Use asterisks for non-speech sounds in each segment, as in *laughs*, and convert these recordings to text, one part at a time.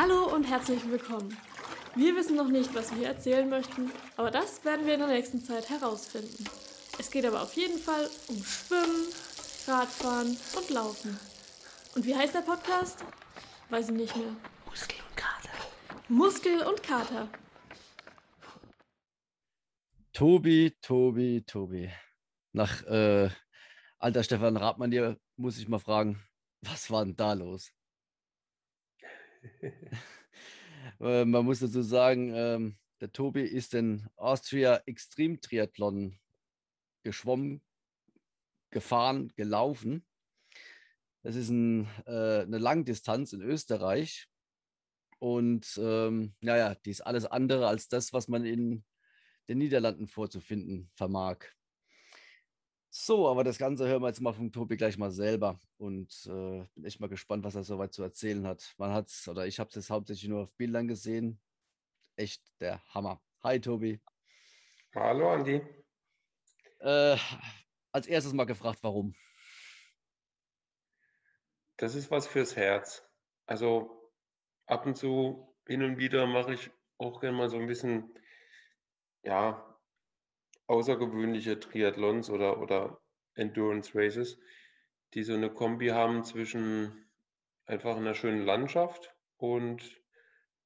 Hallo und herzlich willkommen. Wir wissen noch nicht, was wir erzählen möchten, aber das werden wir in der nächsten Zeit herausfinden. Es geht aber auf jeden Fall um Schwimmen, Radfahren und Laufen. Und wie heißt der Podcast? Weiß ich nicht mehr. Muskel und Kater. Muskel und Kater. Tobi, Tobi, Tobi. Nach äh, alter Stefan Radmann hier muss ich mal fragen, was war denn da los? *laughs* Äh, Man muss dazu sagen, ähm, der Tobi ist den Austria Extreme Triathlon geschwommen, gefahren, gelaufen. Das ist ein, äh, eine Langdistanz in Österreich. Und ähm, naja, die ist alles andere als das, was man in den Niederlanden vorzufinden vermag. So, aber das Ganze hören wir jetzt mal von Tobi gleich mal selber und äh, bin echt mal gespannt, was er soweit zu erzählen hat. Man hat's, oder ich habe es jetzt hauptsächlich nur auf Bildern gesehen. Echt der Hammer. Hi Tobi. Hallo Andi. Äh, als erstes mal gefragt, warum? Das ist was fürs Herz. Also ab und zu, hin und wieder mache ich auch gerne mal so ein bisschen, ja, außergewöhnliche Triathlons oder, oder Endurance Races, die so eine Kombi haben zwischen einfach einer schönen Landschaft und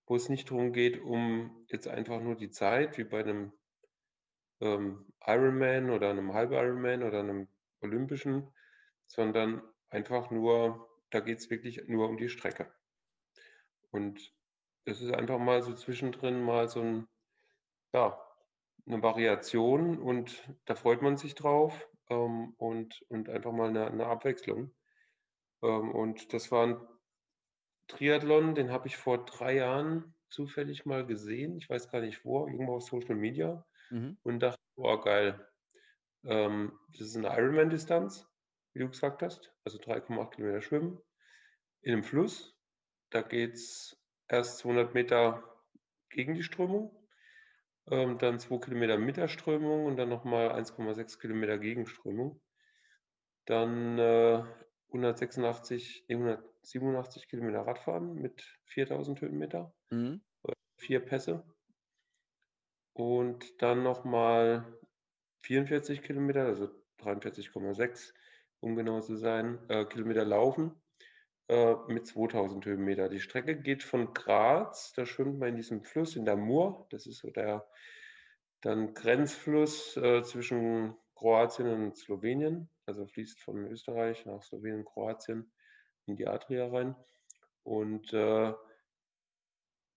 wo es nicht darum geht, um jetzt einfach nur die Zeit, wie bei einem ähm, Ironman oder einem Halb Ironman oder einem Olympischen, sondern einfach nur, da geht es wirklich nur um die Strecke. Und es ist einfach mal so zwischendrin mal so ein, ja, eine Variation und da freut man sich drauf ähm, und, und einfach mal eine, eine Abwechslung. Ähm, und das war ein Triathlon, den habe ich vor drei Jahren zufällig mal gesehen. Ich weiß gar nicht wo, irgendwo auf Social Media Mhm. und dachte, boah, geil. Ähm, das ist eine Ironman-Distanz, wie du gesagt hast, also 3,8 Kilometer schwimmen in einem Fluss. Da geht es erst 200 Meter gegen die Strömung, ähm, dann 2 Kilometer mit der Strömung und dann nochmal 1,6 Kilometer Gegenströmung. Dann äh, 186, nee, 187 Kilometer Radfahren mit 4000 Höhenmeter, Mhm. vier Pässe. Und dann nochmal 44 Kilometer, also 43,6 um genau zu sein, äh, Kilometer laufen äh, mit 2000 Höhenmeter. Die Strecke geht von Graz, da schwimmt man in diesem Fluss in der Mur, das ist so der dann Grenzfluss äh, zwischen Kroatien und Slowenien, also fließt von Österreich nach Slowenien, Kroatien in die Adria rein. Und äh,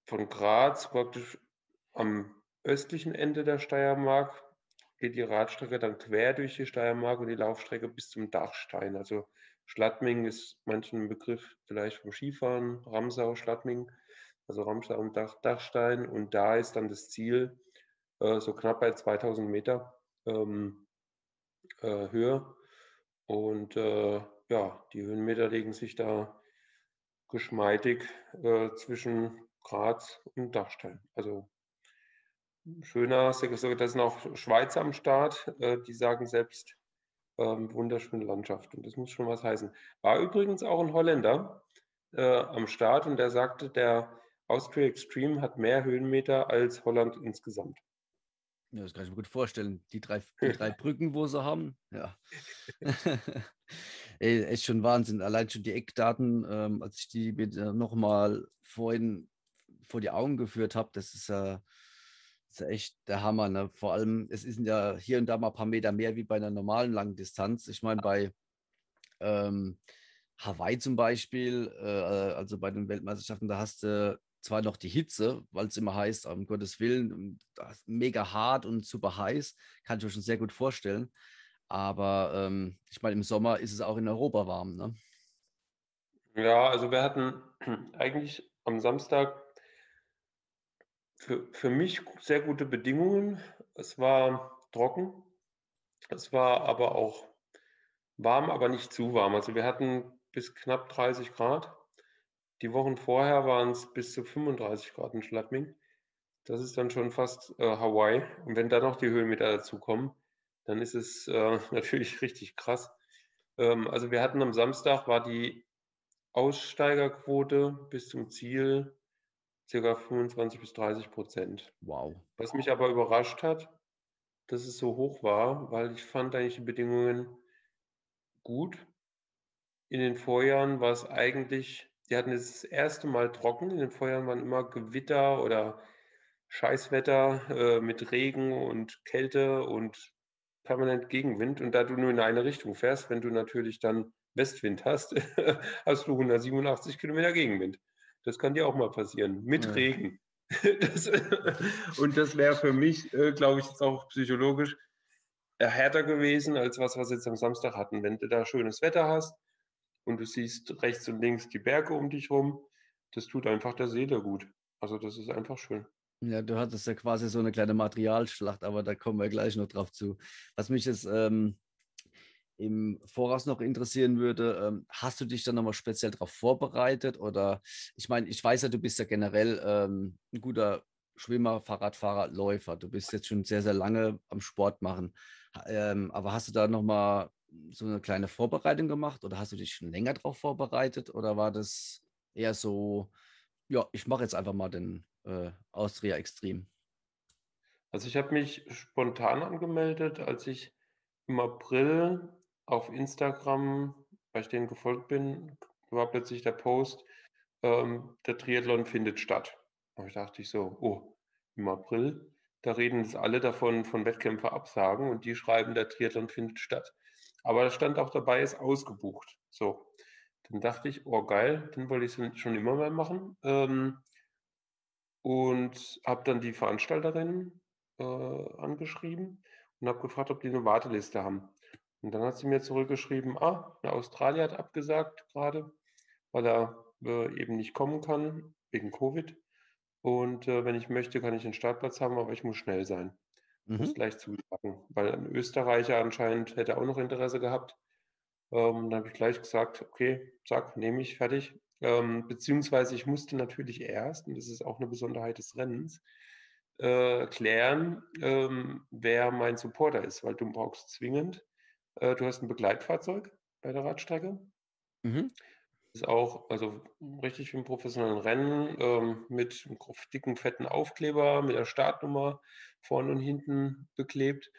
von Graz praktisch am östlichen Ende der Steiermark geht die Radstrecke dann quer durch die Steiermark und die Laufstrecke bis zum Dachstein. Also Schladming ist manchen Begriff vielleicht vom Skifahren, Ramsau, Schladming, also Ramsau und Dach, Dachstein. Und da ist dann das Ziel äh, so knapp bei 2000 Meter ähm, äh, Höhe. Und äh, ja, die Höhenmeter legen sich da geschmeidig äh, zwischen Graz und Dachstein. Also schöner, da sind auch Schweizer am Start, äh, die sagen selbst, ähm, wunderschöne Landschaft. Und das muss schon was heißen. War übrigens auch ein Holländer äh, am Start und der sagte, der Austria Extreme hat mehr Höhenmeter als Holland insgesamt. Ja, das kann ich mir gut vorstellen. Die drei, die drei *laughs* Brücken, wo sie haben, ja. *laughs* *laughs* Ey, echt schon Wahnsinn. Allein schon die Eckdaten, ähm, als ich die mir nochmal vorhin vor die Augen geführt habe, das ist ja, das ist echt der Hammer. Ne? Vor allem, es sind ja hier und da mal ein paar Meter mehr wie bei einer normalen langen Distanz. Ich meine, bei ähm, Hawaii zum Beispiel, äh, also bei den Weltmeisterschaften, da hast du zwar noch die Hitze, weil es immer heißt, um Gottes Willen, ist mega hart und super heiß, kann ich mir schon sehr gut vorstellen. Aber ähm, ich meine, im Sommer ist es auch in Europa warm. Ne? Ja, also wir hatten *clears throat* eigentlich am Samstag für, für mich sehr gute Bedingungen. Es war trocken, es war aber auch warm, aber nicht zu warm. Also wir hatten bis knapp 30 Grad. Die Wochen vorher waren es bis zu 35 Grad in Schladming. Das ist dann schon fast äh, Hawaii. Und wenn da noch die Höhenmeter dazukommen, dann ist es äh, *laughs* natürlich richtig krass. Ähm, also wir hatten am Samstag war die Aussteigerquote bis zum Ziel circa 25 bis 30 Prozent. Wow. Was mich aber überrascht hat, dass es so hoch war, weil ich fand eigentlich die Bedingungen gut. In den Vorjahren war es eigentlich, die hatten es das erste Mal trocken. In den Vorjahren waren immer Gewitter oder Scheißwetter äh, mit Regen und Kälte und permanent Gegenwind. Und da du nur in eine Richtung fährst, wenn du natürlich dann Westwind hast, *laughs* hast du 187 Kilometer Gegenwind. Das kann dir auch mal passieren, mit Ja. Regen. *laughs* Das, *laughs* und das wäre für mich, äh, glaube ich, jetzt auch psychologisch äh, härter gewesen, als was, was wir jetzt am Samstag hatten. Wenn du da schönes Wetter hast und du siehst rechts und links die Berge um dich rum, das tut einfach der Seele gut. Also das ist einfach schön. Ja, du hattest ja quasi so eine kleine Materialschlacht, aber da kommen wir gleich noch drauf zu. Was mich jetzt ähm, im Voraus noch interessieren würde, ähm, hast du dich dann nochmal speziell darauf vorbereitet? Oder ich meine, ich weiß ja, du bist ja generell ähm, ein guter Schwimmer, Fahrradfahrer, Läufer. Du bist jetzt schon sehr, sehr lange am Sport machen. Ähm, aber hast du da nochmal so eine kleine Vorbereitung gemacht oder hast du dich schon länger darauf vorbereitet? Oder war das eher so, ja, ich mache jetzt einfach mal den äh, Austria Extrem? Also ich habe mich spontan angemeldet, als ich im April auf Instagram, weil ich denen gefolgt bin, war plötzlich der Post, ähm, der Triathlon findet statt. Und ich dachte ich so, oh, im April, da reden jetzt alle davon, von Wettkämpfe absagen und die schreiben, der Triathlon findet statt. Aber da stand auch dabei, ist ausgebucht. So, dann dachte ich, oh geil, den wollte ich schon immer mal machen. Ähm, und habe dann die Veranstalterin äh, angeschrieben und habe gefragt, ob die eine Warteliste haben. Und dann hat sie mir zurückgeschrieben, ah, der Australier hat abgesagt gerade, weil er äh, eben nicht kommen kann wegen Covid. Und äh, wenn ich möchte, kann ich den Startplatz haben, aber ich muss schnell sein. Muss Mhm. gleich zusagen, weil ein Österreicher anscheinend hätte auch noch Interesse gehabt. Ähm, dann habe ich gleich gesagt, okay, zack, nehme ich, fertig. Ähm, beziehungsweise ich musste natürlich erst, und das ist auch eine Besonderheit des Rennens, äh, klären, ähm, wer mein Supporter ist, weil du brauchst zwingend, äh, du hast ein Begleitfahrzeug bei der Radstrecke. Mhm. Ist auch, also richtig wie im professionellen Rennen, ähm, mit einem dicken, fetten Aufkleber, mit der Startnummer vorne und hinten beklebt.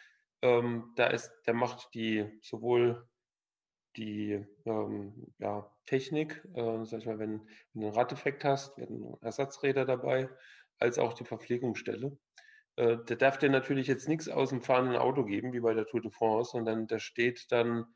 Ähm, da ist, der macht die sowohl die ähm, ja, Technik, äh, sag ich mal, wenn, wenn du einen Radeffekt hast, werden Ersatzräder dabei, als auch die Verpflegungsstelle. Äh, der darf dir natürlich jetzt nichts aus dem fahrenden Auto geben, wie bei der Tour de France, sondern der steht dann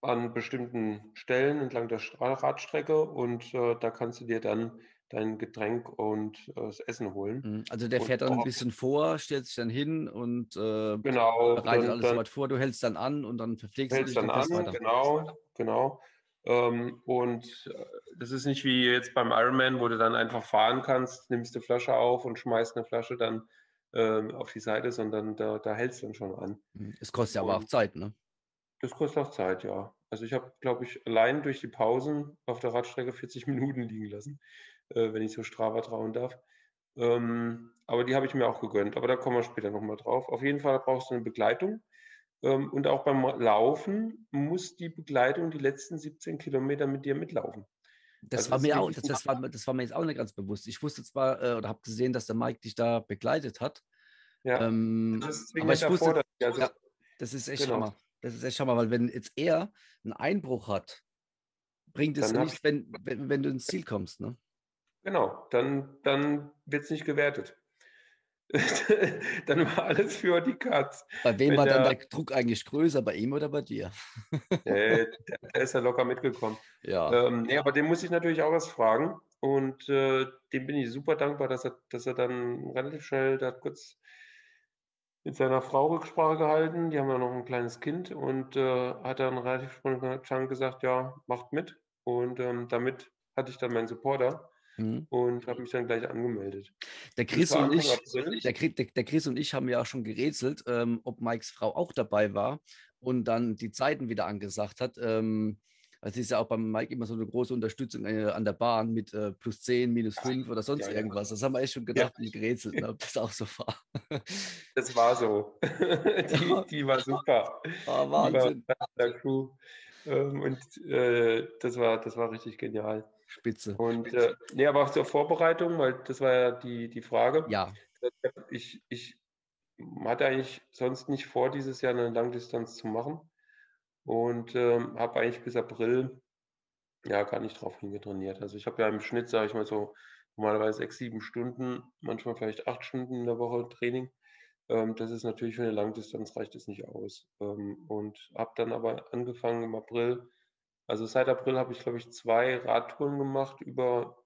an bestimmten Stellen entlang der Radstrecke und äh, da kannst du dir dann dein Getränk und äh, das Essen holen. Mhm. Also der Und fährt dann ein bisschen vor, stellt sich dann hin und äh, Genau, bereitet dann, alles dann soweit vor. Du hältst dann an und dann verpflegst du hältst dich dann an, weiter. genau, genau. Ähm, und äh, das ist nicht wie jetzt beim Ironman, wo du dann einfach fahren kannst, nimmst die Flasche auf und schmeißt eine Flasche dann ähm, auf die Seite, sondern da, da hältst du dann schon an. Mhm. Es kostet ja aber auch Zeit, ne? Das kostet auch Zeit, ja. Also ich habe, glaube ich, allein durch die Pausen auf der Radstrecke 40 *laughs* Minuten liegen lassen, äh, wenn ich so Strava trauen darf. Ähm, aber die habe ich mir auch gegönnt. Aber da kommen wir später nochmal drauf. Auf jeden Fall brauchst du eine Begleitung. Ähm, und auch beim Laufen muss die Begleitung die letzten 17 Kilometer mit dir mitlaufen. Das Also war mir auch, das, das, war, das war mir jetzt auch nicht ganz bewusst. Ich wusste zwar äh, oder habe gesehen, dass der Mike dich da begleitet hat. Ja, Ähm, das ist aber ich wusste. Also, ja, das ist echt Genau. Hammer. Das ist echt Hammer, weil wenn jetzt er einen Einbruch hat, bringt es nichts, wenn, wenn, wenn du ins Ziel kommst, ne? Genau, dann, dann wird es nicht gewertet. *laughs* dann war alles für die Katz. Bei wem Wenn war dann der- der Druck eigentlich größer, bei ihm oder bei dir? Äh, der, der ist ja locker mitgekommen. Ja. Ähm, nee, aber den muss ich natürlich auch was fragen. Und äh, dem bin ich super dankbar, dass er, dass er dann relativ schnell, der hat kurz mit seiner Frau Rücksprache gehalten. Die haben ja noch ein kleines Kind und äh, hat dann relativ spontan gesagt, ja, macht mit. Und ähm, damit hatte ich dann meinen Supporter Mhm. und habe mich dann gleich angemeldet. Der Chris war und ich, der, der, der Chris und ich haben ja auch schon gerätselt, ähm, ob Mikes Frau auch dabei war und dann die Zeiten wieder angesagt hat. Ähm, es ist ja auch beim Mike immer so eine große Unterstützung äh, an der Bahn mit äh, plus 10, minus 5 oder sonst ja, ja. irgendwas. Das haben wir echt schon gedacht und gerätselt, ne, ob das auch so war. *laughs* Das war so. *laughs* die, Ja. die war super. Ah, Die war Wahnsinn. der Crew. Ähm, und äh, das, war, das war richtig genial. Spitze. Und äh, nee, aber auch zur Vorbereitung, weil das war ja die, die Frage. Ja. Ich, ich hatte eigentlich sonst nicht vor, dieses Jahr eine Langdistanz zu machen. Und ähm, habe eigentlich bis April ja gar nicht drauf hingetrainiert. Also ich habe ja im Schnitt, sage ich mal so, normalerweise sechs, sieben Stunden, manchmal vielleicht acht Stunden in der Woche Training. Ähm, das ist natürlich für eine Langdistanz reicht es nicht aus. Ähm, und habe dann aber angefangen im April, also seit April habe ich, glaube ich, zwei Radtouren gemacht über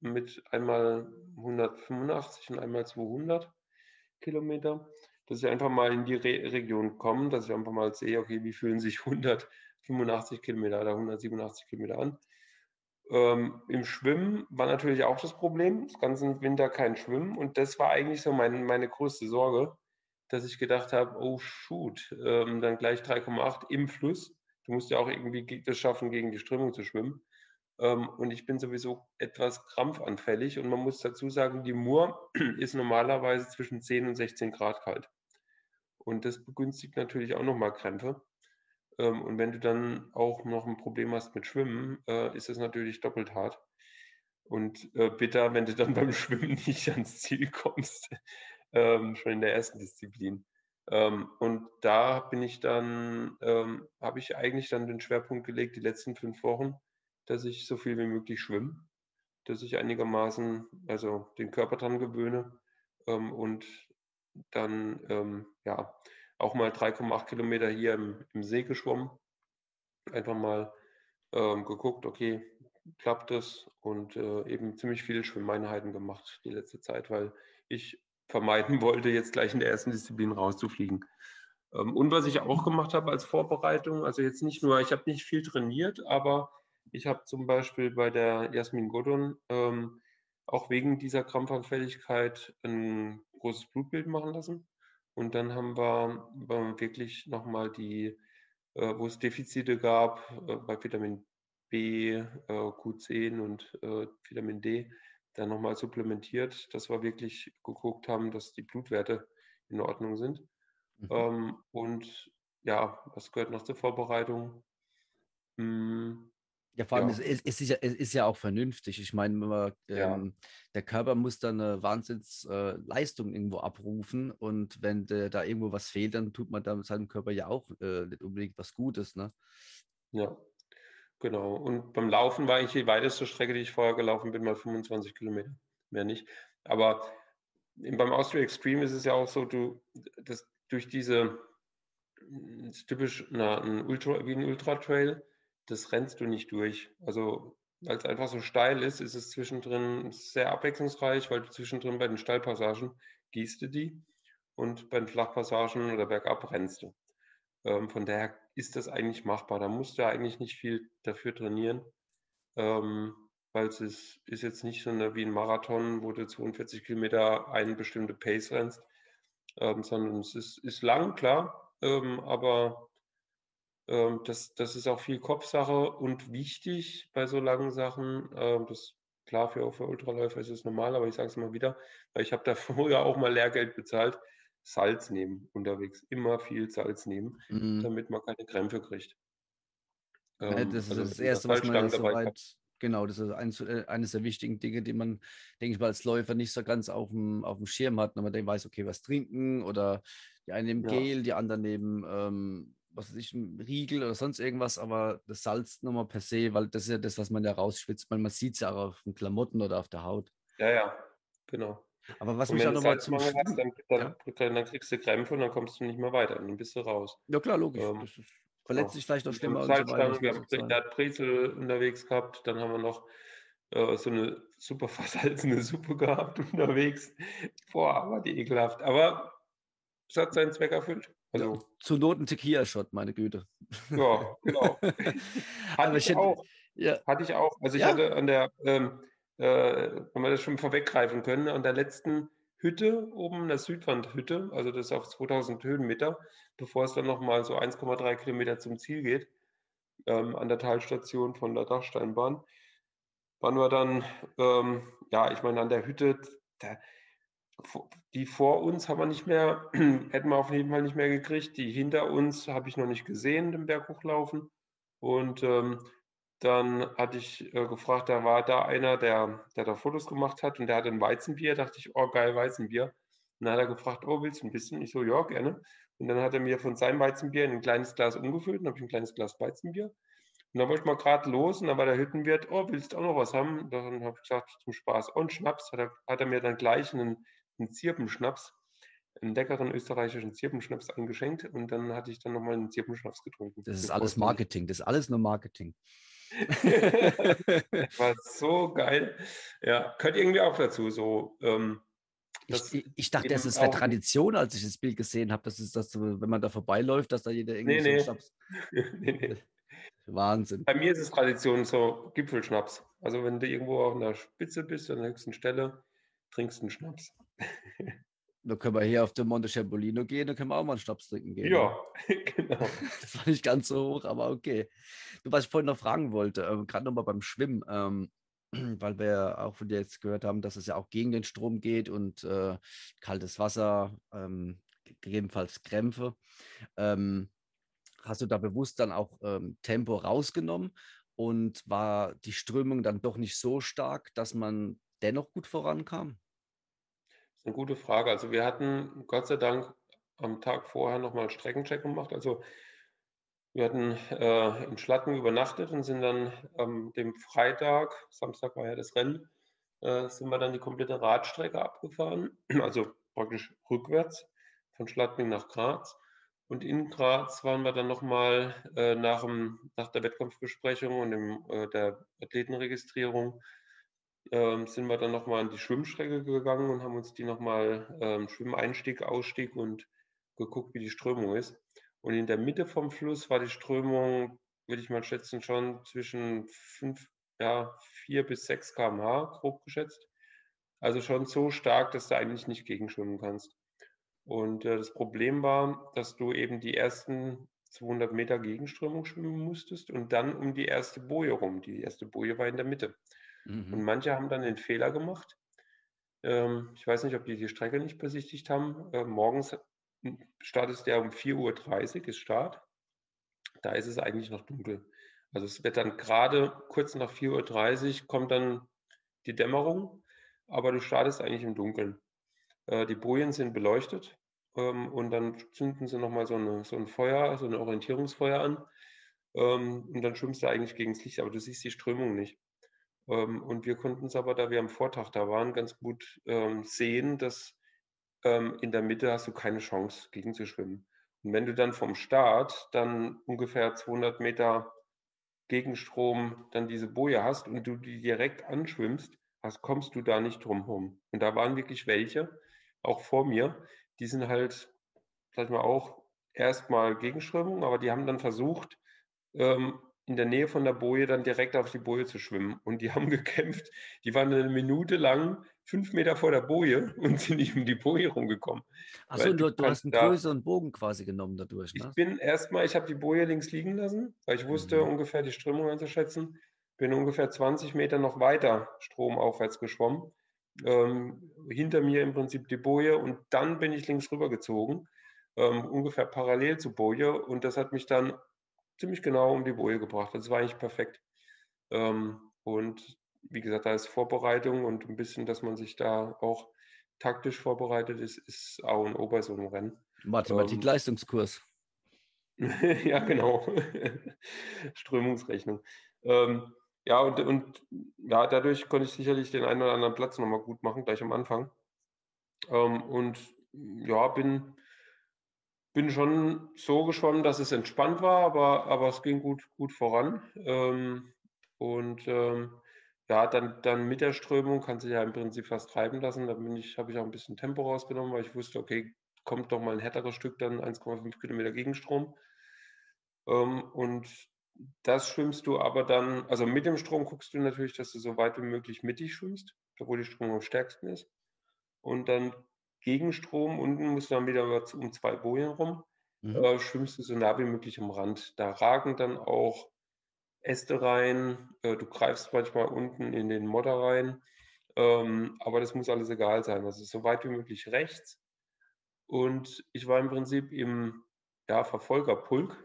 mit einmal 185 und einmal 200 Kilometer. Dass ich einfach mal in die Re Region komme, dass ich einfach mal sehe, okay, wie fühlen sich 185 Kilometer oder 187 Kilometer an. Ähm, Im Schwimmen war natürlich auch das Problem, das ganze Winter kein Schwimmen. Und das war eigentlich so mein, meine größte Sorge, dass ich gedacht habe, oh shoot, ähm, dann gleich 3,8 im Fluss. Du musst ja auch irgendwie das schaffen, gegen die Strömung zu schwimmen. Ähm, und ich bin sowieso etwas krampfanfällig. Und man muss dazu sagen, die Mur *clears throat* ist normalerweise zwischen 10 und 16 Grad kalt. Und das begünstigt natürlich auch nochmal Krämpfe. Ähm, und wenn du dann auch noch ein Problem hast mit Schwimmen, äh, ist es natürlich doppelt hart. Und äh, bitter, wenn du dann *laughs* beim Schwimmen nicht ans Ziel kommst, ähm, schon in der ersten Disziplin. Ähm, und da bin ich dann, ähm, habe ich eigentlich dann den Schwerpunkt gelegt, die letzten fünf Wochen, dass ich so viel wie möglich schwimme, dass ich einigermaßen, also den Körper dran gewöhne ähm, und dann, ähm, ja, auch mal 3,8 Kilometer hier im, im, See geschwommen. Einfach mal ähm, geguckt, okay, klappt das? Und äh, eben ziemlich viele Schwimmeinheiten gemacht die letzte Zeit, weil ich vermeiden wollte, jetzt gleich in der ersten Disziplin rauszufliegen. Ähm, und was ich auch gemacht habe als Vorbereitung, also jetzt nicht nur, ich habe nicht viel trainiert, aber ich habe zum Beispiel bei der Jasmin Godon ähm, auch wegen dieser Krampfanfälligkeit ein großes Blutbild machen lassen. Und dann haben wir, wir wirklich nochmal die, äh, wo es Defizite gab äh, bei Vitamin B, äh, Q10 und äh, Vitamin D, dann nochmal supplementiert, dass wir wirklich geguckt haben, dass die Blutwerte in Ordnung sind. Mhm. Ähm, und ja, was gehört noch zur Vorbereitung? Hm, ja, vor allem ja. Ist, ist, ist, ja, ist ja auch vernünftig. Ich meine, ähm, ja. der Körper muss dann eine Wahnsinnsleistung äh, irgendwo abrufen und wenn de, da irgendwo was fehlt, dann tut man da seinem Körper ja auch äh, nicht unbedingt was Gutes. Ne? Ja, Genau. Und beim Laufen war ich die weiteste Strecke, die ich vorher gelaufen bin, mal 25 Kilometer. Mehr nicht. Aber beim Austria Extreme ist es ja auch so, du, das, durch diese, das ist typisch na, ein Ultra, wie ein Ultra-Trail, das rennst du nicht durch. Also, weil es einfach so steil ist, ist es zwischendrin sehr abwechslungsreich, weil du zwischendrin bei den Steilpassagen gießt du die und bei den Flachpassagen oder bergab rennst du. Ähm, von daher ist das eigentlich machbar. Da musst du eigentlich nicht viel dafür trainieren, ähm, weil es ist, jetzt nicht so wie ein Marathon, wo du 42 Kilometer eine bestimmte Pace rennst, ähm, sondern es ist, ist lang, klar, ähm, aber ähm, das, das ist auch viel Kopfsache und wichtig bei so langen Sachen. Ähm, das klar für, für Ultraläufer ist es normal, aber ich sage es mal wieder, weil ich habe da *laughs* früher auch mal Lehrgeld bezahlt Salz nehmen unterwegs. Immer viel Salz nehmen, mhm. damit man keine Krämpfe kriegt. Ja, ähm, das ist also das Erste, was man so weit, genau, das ist eines, äh, eines der wichtigen Dinge, die man, denke ich mal, als Läufer nicht so ganz auf dem, auf dem Schirm hat, wenn man dann weiß, okay, was trinken oder die einen nehmen ja. Gel, die anderen nehmen, ähm, was weiß ich, ein Riegel oder sonst irgendwas, aber das Salz nochmal per se, weil das ist ja das, was man da rausschwitzt, man, man sieht es ja auch auf den Klamotten oder auf der Haut. Ja, ja, genau. Aber was und mich auch nochmal zum hast, dann, dann, ja. dann, kriegst du Krämpfe und dann kommst du nicht mehr weiter. Dann bist du raus. Ja, klar, logisch. Ähm, ist, verletzt sich vielleicht noch schlimmer. Und so weiter, wir haben der Brezel unterwegs gehabt. Dann haben wir noch äh, so eine super *laughs* versalzene Suppe gehabt unterwegs. Boah, aber die ekelhaft. Aber es hat seinen Zweck erfüllt. Also, ja, zur Not ein Tequila-Shot, meine Güte. Ja, genau. *laughs* hatte ich, auch. Ja. Hatte ich auch. Also ich ja. hatte an der, ähm, äh, wenn wir das schon vorweggreifen können, an der letzten Hütte oben, in der Südwandhütte, also das auf 2000 Höhenmeter, bevor es dann nochmal so 1,3 Kilometer zum Ziel geht, ähm, an der Talstation von der Dachsteinbahn, waren wir dann, ähm, ja, ich meine, an der Hütte, da, die vor uns haben wir nicht mehr, *clears throat* hätten wir auf jeden Fall nicht mehr gekriegt. Die hinter uns habe ich noch nicht gesehen, den Berg hochlaufen. Und ähm, dann hatte ich äh, gefragt, da war da einer, der, der da Fotos gemacht hat und der hatte ein Weizenbier. dachte ich, oh geil, Weizenbier. Und dann hat er gefragt, oh, willst du ein bisschen? Ich so, ja, gerne. Und dann hat er mir von seinem Weizenbier ein kleines Glas umgefüllt und habe ich ein kleines Glas Weizenbier. Und dann wollte ich mal gerade los und dann war der Hüttenwirt, oh, willst du auch noch was haben? Dann habe ich gesagt, zum Spaß, und Schnaps. Hat er, hat er mir dann gleich einen, einen Zirpenschnaps, einen leckeren österreichischen Zirpenschnaps eingeschenkt und dann hatte ich dann nochmal einen Zirpenschnaps getrunken. Das ist alles Marketing, das ist alles nur Marketing. *laughs* *laughs* war so geil. Ja, gehört irgendwie auch dazu, so. Ähm, ich, ich, dachte, das ist eine Tradition, als ich das Bild gesehen habe, dass es das, wenn man da vorbeiläuft, dass da jeder irgendwie nee, so *laughs* nee. nee, nee. Wahnsinn. Bei mir ist es Tradition so Gipfelschnaps. Also wenn du irgendwo an der Spitze bist, an der höchsten Stelle, trinkst du einen Schnaps. Da können wir hier auf den Monte Cempolino gehen, da können wir auch mal einen Schnaps trinken gehen. Ja, *laughs* genau. *laughs* Das war nicht ganz so hoch, aber okay. Du, was ich vorhin noch fragen wollte, äh, gerade nochmal beim Schwimmen, ähm, *clears throat* weil wir auch von dir jetzt gehört haben, dass es ja auch gegen den Strom geht und äh, kaltes Wasser, ähm, gegebenenfalls Krämpfe. Ähm, hast du da bewusst dann auch ähm, Tempo rausgenommen und war die Strömung dann doch nicht so stark, dass man dennoch gut vorankam? Eine gute Frage. Also wir hatten Gott sei Dank am Tag vorher nochmal einen Streckencheck gemacht. Also wir hatten äh, in Schlatten übernachtet und sind dann am dem Freitag, Samstag war ja das Rennen, äh, sind wir dann die komplette Radstrecke abgefahren, *clears throat* also praktisch rückwärts von Schladming nach Graz. Und in Graz waren wir dann nochmal äh, nach, nach der Wettkampfbesprechung und dem, äh, der Athletenregistrierung ähm, sind wir dann nochmal an die Schwimmstrecke gegangen und haben uns die nochmal ähm, Schwimmeinstieg, Ausstieg und geguckt, wie die Strömung ist. Und in der Mitte vom Fluss war die Strömung, würde ich mal schätzen, schon zwischen 5, ja, 4 bis 6 km/h, grob geschätzt. Also schon so stark, dass du eigentlich nicht gegenschwimmen kannst. Und äh, das Problem war, dass du eben die ersten 200 Meter Gegenströmung schwimmen musstest und dann um die erste Boje rum. Die erste Boje war in der Mitte. Mhm. Und manche haben dann den Fehler gemacht. Ähm, ich weiß nicht, ob die die Strecke nicht besichtigt haben. Äh, morgens startet der um 4.30 Uhr, ist Start. Da ist es eigentlich noch dunkel. Also es wird dann gerade kurz nach 4.30 Uhr kommt dann die Dämmerung, aber du startest eigentlich im Dunkeln. Äh, die Bojen sind beleuchtet ähm, und dann zünden sie nochmal so, so ein Feuer, so ein Orientierungsfeuer an ähm, und dann schwimmst du eigentlich gegen das Licht, aber du siehst die Strömung nicht. Ähm, und wir konnten es aber, da wir am Vortag da waren, ganz gut ähm, sehen, dass ähm, in der Mitte hast du keine Chance gegen zu schwimmen. Und wenn du dann vom Start dann ungefähr 200 Meter Gegenstrom dann diese Boje hast und du die direkt anschwimmst, hast, kommst du da nicht drum herum. Und da waren wirklich welche, auch vor mir, die sind halt, sag ich mal, auch erstmal Gegenströmung, aber die haben dann versucht, ähm, in der Nähe von der Boje dann direkt auf die Boje zu schwimmen. Und die *laughs* haben gekämpft. Die waren eine Minute lang fünf Meter vor der Boje *laughs* und sind nicht um die Boje rumgekommen. Achso, du, du hast einen größeren Bogen quasi genommen dadurch. Ne? Ich bin erstmal, ich habe die Boje links liegen lassen, weil ich wusste mhm. ungefähr die Strömung einzuschätzen. Bin ungefähr 20 Meter noch weiter stromaufwärts geschwommen ähm, hinter mir im Prinzip die Boje und dann bin ich links rüber gezogen, ähm, ungefähr parallel zur Boje und das hat mich dann ziemlich genau um die Boje gebracht. Das war eigentlich perfekt. Ähm, und wie gesagt, da ist Vorbereitung und ein bisschen, dass man sich da auch taktisch vorbereitet ist, ist auch ein O bei so einem Rennen. Mathematik-Leistungskurs. Ähm, *laughs* ja, genau. *laughs* Strömungsrechnung. Ähm, ja, und, und ja, dadurch konnte ich sicherlich den einen oder anderen Platz nochmal gut machen, gleich am Anfang. Ähm, und ja, bin, bin schon so geschwommen, dass es entspannt war, aber, aber es ging gut, gut voran. Ähm, und ähm, ja, dann, dann mit der Strömung kann sich ja im Prinzip fast treiben lassen. Da ich, habe ich auch ein bisschen Tempo rausgenommen, weil ich wusste, okay, kommt doch mal ein härteres Stück, dann 1,5 Kilometer Gegenstrom. Ähm, und das schwimmst du aber dann, also mit dem Strom guckst du natürlich, dass du so weit wie möglich mittig schwimmst, wo die Strömung am stärksten ist. Und dann gegen Strom, unten musst du dann wieder um zwei Bojen rum, mhm. äh, schwimmst du so nah wie möglich am Rand. Da ragen dann auch Äste rein, äh, du greifst manchmal unten in den Modder rein, ähm, aber das muss alles egal sein. Also so weit wie möglich rechts. Und ich war im Prinzip im ja, Verfolgerpulk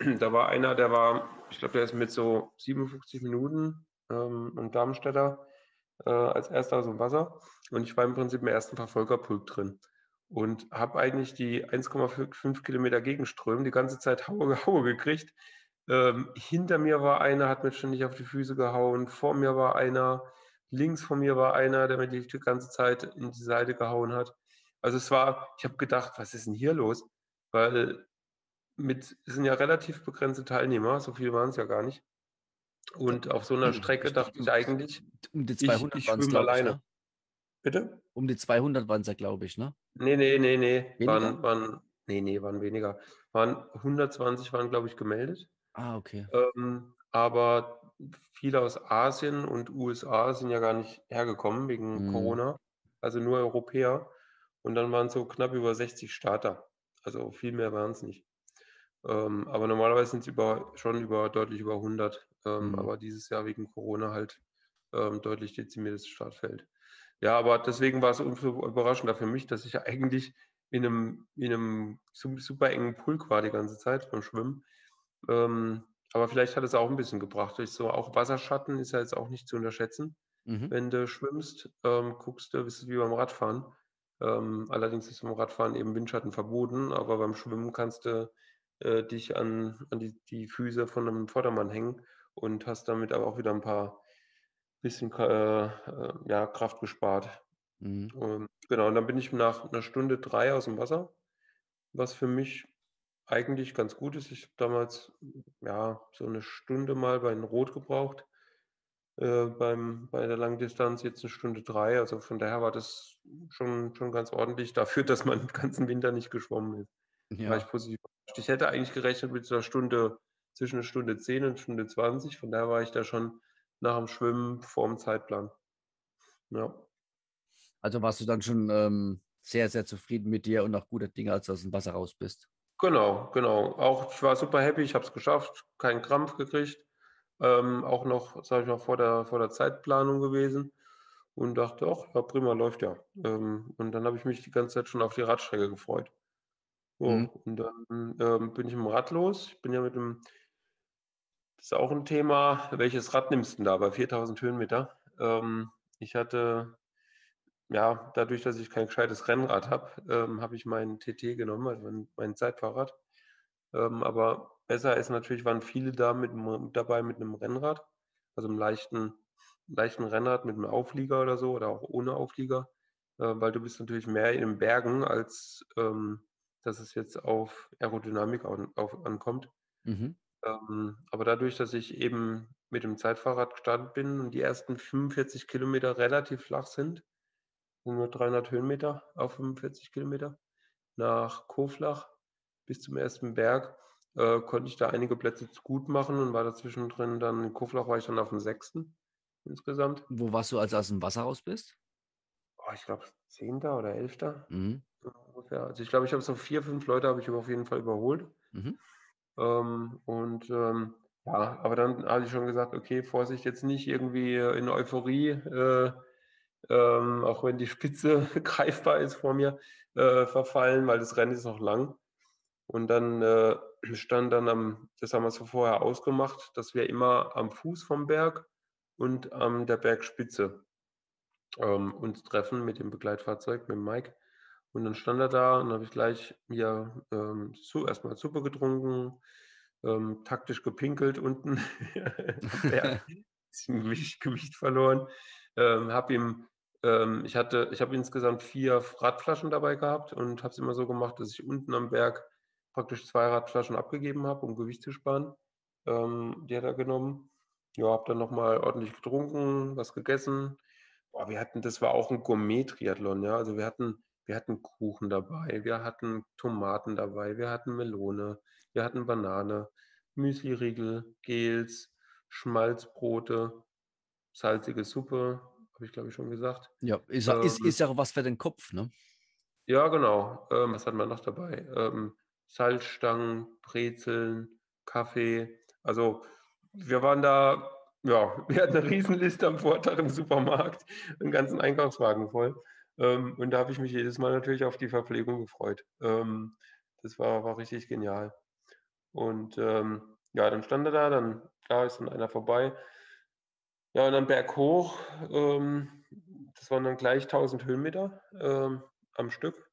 *clears throat* da war einer, der war, ich glaube, der ist mit so 57 Minuten ähm, ein Darmstädter äh, als erster aus dem Wasser. Und ich war im Prinzip im ersten Verfolgerpulk drin und habe eigentlich die 1,5 Kilometer Gegenströmen die ganze Zeit *laughs* Haue, Haue gekriegt. Ähm, hinter mir war einer, hat mir ständig auf die Füße gehauen. Vor mir war einer, links von mir war einer, der mir die, ganze Zeit in die Seite gehauen hat. Also es war, ich habe gedacht, was ist denn hier los? Weil mit, es sind ja relativ begrenzte Teilnehmer, so viel waren es ja gar nicht. Und auf so einer Strecke dachte ich eigentlich, um die 200 ich, ich waren es, schwimme alleine. Ne? Bitte? Um die 200 waren es ja, glaube ich, ne? Nee, nee, nee, nee. Weniger? Waren, waren, nee, nee, waren weniger. Waren 120 waren, glaube ich, gemeldet. Ah, okay. Ähm, aber viele aus Asien und USA sind ja gar nicht hergekommen wegen Mhm. Corona. Also nur Europäer. Und dann waren es so knapp über 60 Starter. Also viel mehr waren es nicht. Ähm, aber normalerweise sind es über, schon über, deutlich über 100. Ähm, Mhm. Aber dieses Jahr wegen Corona halt ähm, deutlich dezimiertes Startfeld. Ja, aber deswegen war es überraschender für mich, dass ich *laughs* eigentlich in einem, in einem su- super engen Pulk war die ganze Zeit beim Schwimmen. Ähm, aber vielleicht hat es auch ein bisschen gebracht. Durch so auch Wasserschatten ist ja jetzt auch nicht zu unterschätzen. Mhm. Wenn du schwimmst, ähm, guckst du, ist es wie beim Radfahren. Ähm, allerdings ist beim Radfahren eben Windschatten verboten, aber beim Schwimmen kannst du äh, dich an, an die, die Füße von einem Vordermann hängen und hast damit aber auch wieder ein paar bisschen äh, äh, ja, Kraft gespart. Mhm. Ähm, genau, und dann bin ich nach einer Stunde drei aus dem Wasser, was für mich eigentlich ganz gut ist. Ich habe damals ja so eine Stunde mal bei den Rot gebraucht, äh, beim, bei der Langdistanz jetzt eine Stunde drei. Also von daher war das schon, schon ganz ordentlich dafür, *laughs* dass man den ganzen Winter nicht geschwommen ist. War Ja. ich positiv. Ich hätte eigentlich gerechnet mit einer Stunde, zwischen Stunde 10 und Stunde 20. Von daher war ich da schon nach dem Schwimmen vor dem Zeitplan. Ja. Also warst du dann schon ähm, sehr, sehr zufrieden mit dir und auch guter Dinge, als du aus dem Wasser raus bist. Genau, genau. Auch ich war super happy, ich habe es geschafft, keinen Krampf gekriegt. Ähm, auch noch, sage ich mal, vor der, vor der Zeitplanung gewesen und dachte, ach, ja, prima, läuft ja. Ähm, und dann habe ich mich die ganze Zeit schon auf die Radstrecke gefreut. So, Mhm. Und dann ähm, bin ich dem Rad los. Ich bin ja mit dem, ist auch ein Thema, welches Rad nimmst du da bei 4000 Höhenmeter? Ähm, ich hatte, ja, dadurch, dass ich kein gescheites Rennrad habe, ähm, habe ich meinen TT genommen, also mein, mein Zeitfahrrad. Ähm, aber besser ist natürlich, waren viele da mit, dabei mit einem Rennrad, also einem leichten, leichten Rennrad mit einem Auflieger oder so oder auch ohne Auflieger, äh, weil du bist natürlich mehr in den Bergen, als ähm, dass es jetzt auf Aerodynamik an, auf, ankommt. Mhm. Ähm, aber dadurch, dass ich eben mit dem Zeitfahrrad gestartet bin und die ersten 45 Kilometer relativ flach sind, sind nur 300 Höhenmeter auf 45 Kilometer, nach Koflach bis zum ersten Berg, äh, konnte ich da einige Plätze gut machen und war dazwischen drin dann, in Koflach war ich dann auf dem sechsten insgesamt. Wo warst du, als du aus dem Wasser raus bist? Oh, ich glaube, Zehnter oder Elfter Mhm. ungefähr. Also ich glaube, ich habe so vier, fünf Leute habe ich auf jeden Fall überholt. Mhm. Ähm, und ähm, ja, aber dann habe ich schon gesagt, okay, Vorsicht, jetzt nicht irgendwie äh, in Euphorie, äh, ähm, auch wenn die Spitze *laughs* greifbar ist vor mir, äh, verfallen, weil das Rennen ist noch lang. Und dann äh, stand dann am, das haben wir so vorher ausgemacht, dass wir immer am Fuß vom Berg und an der Bergspitze ähm, uns treffen mit dem Begleitfahrzeug, mit Mike. Und dann stand er da und habe ich gleich mir ähm, zu, erstmal Suppe getrunken, ähm, taktisch gepinkelt unten *laughs* Gewicht, *laughs* Gewicht verloren. Ähm, habe ihm, ähm, ich hatte, ich habe insgesamt vier Radflaschen dabei gehabt und habe es immer so gemacht, dass ich unten am Berg praktisch zwei Radflaschen abgegeben habe, um Gewicht zu sparen. Ähm, die hat er genommen. Ja, habe dann nochmal ordentlich getrunken, was gegessen. Boah, wir hatten, das war auch ein Gourmet-Triathlon, ja. Also wir hatten, wir hatten Kuchen dabei, wir hatten Tomaten dabei, wir hatten Melone, wir hatten Banane, Müsli-Riegel, Gels, Schmalzbrote, salzige Suppe, habe ich glaube ich schon gesagt. Ja, ist, ja- ist, Ähm, ist ja auch was für den Kopf, ne? Ja, genau. Ähm, was hat man noch dabei? Ähm, Salzstangen, Brezeln, Kaffee. Also wir waren da, ja, *laughs* wir hatten eine Riesenliste am Vortag im Supermarkt, einen ganzen Einkaufswagen voll. Ähm, und da habe ich mich jedes Mal natürlich auf die Verpflegung gefreut. Ähm, das war, war richtig genial. Und ähm, ja, dann stand er da, dann da ist dann einer vorbei. Ja, und dann berghoch, ähm, das waren dann gleich 1000 Höhenmeter ähm, am Stück.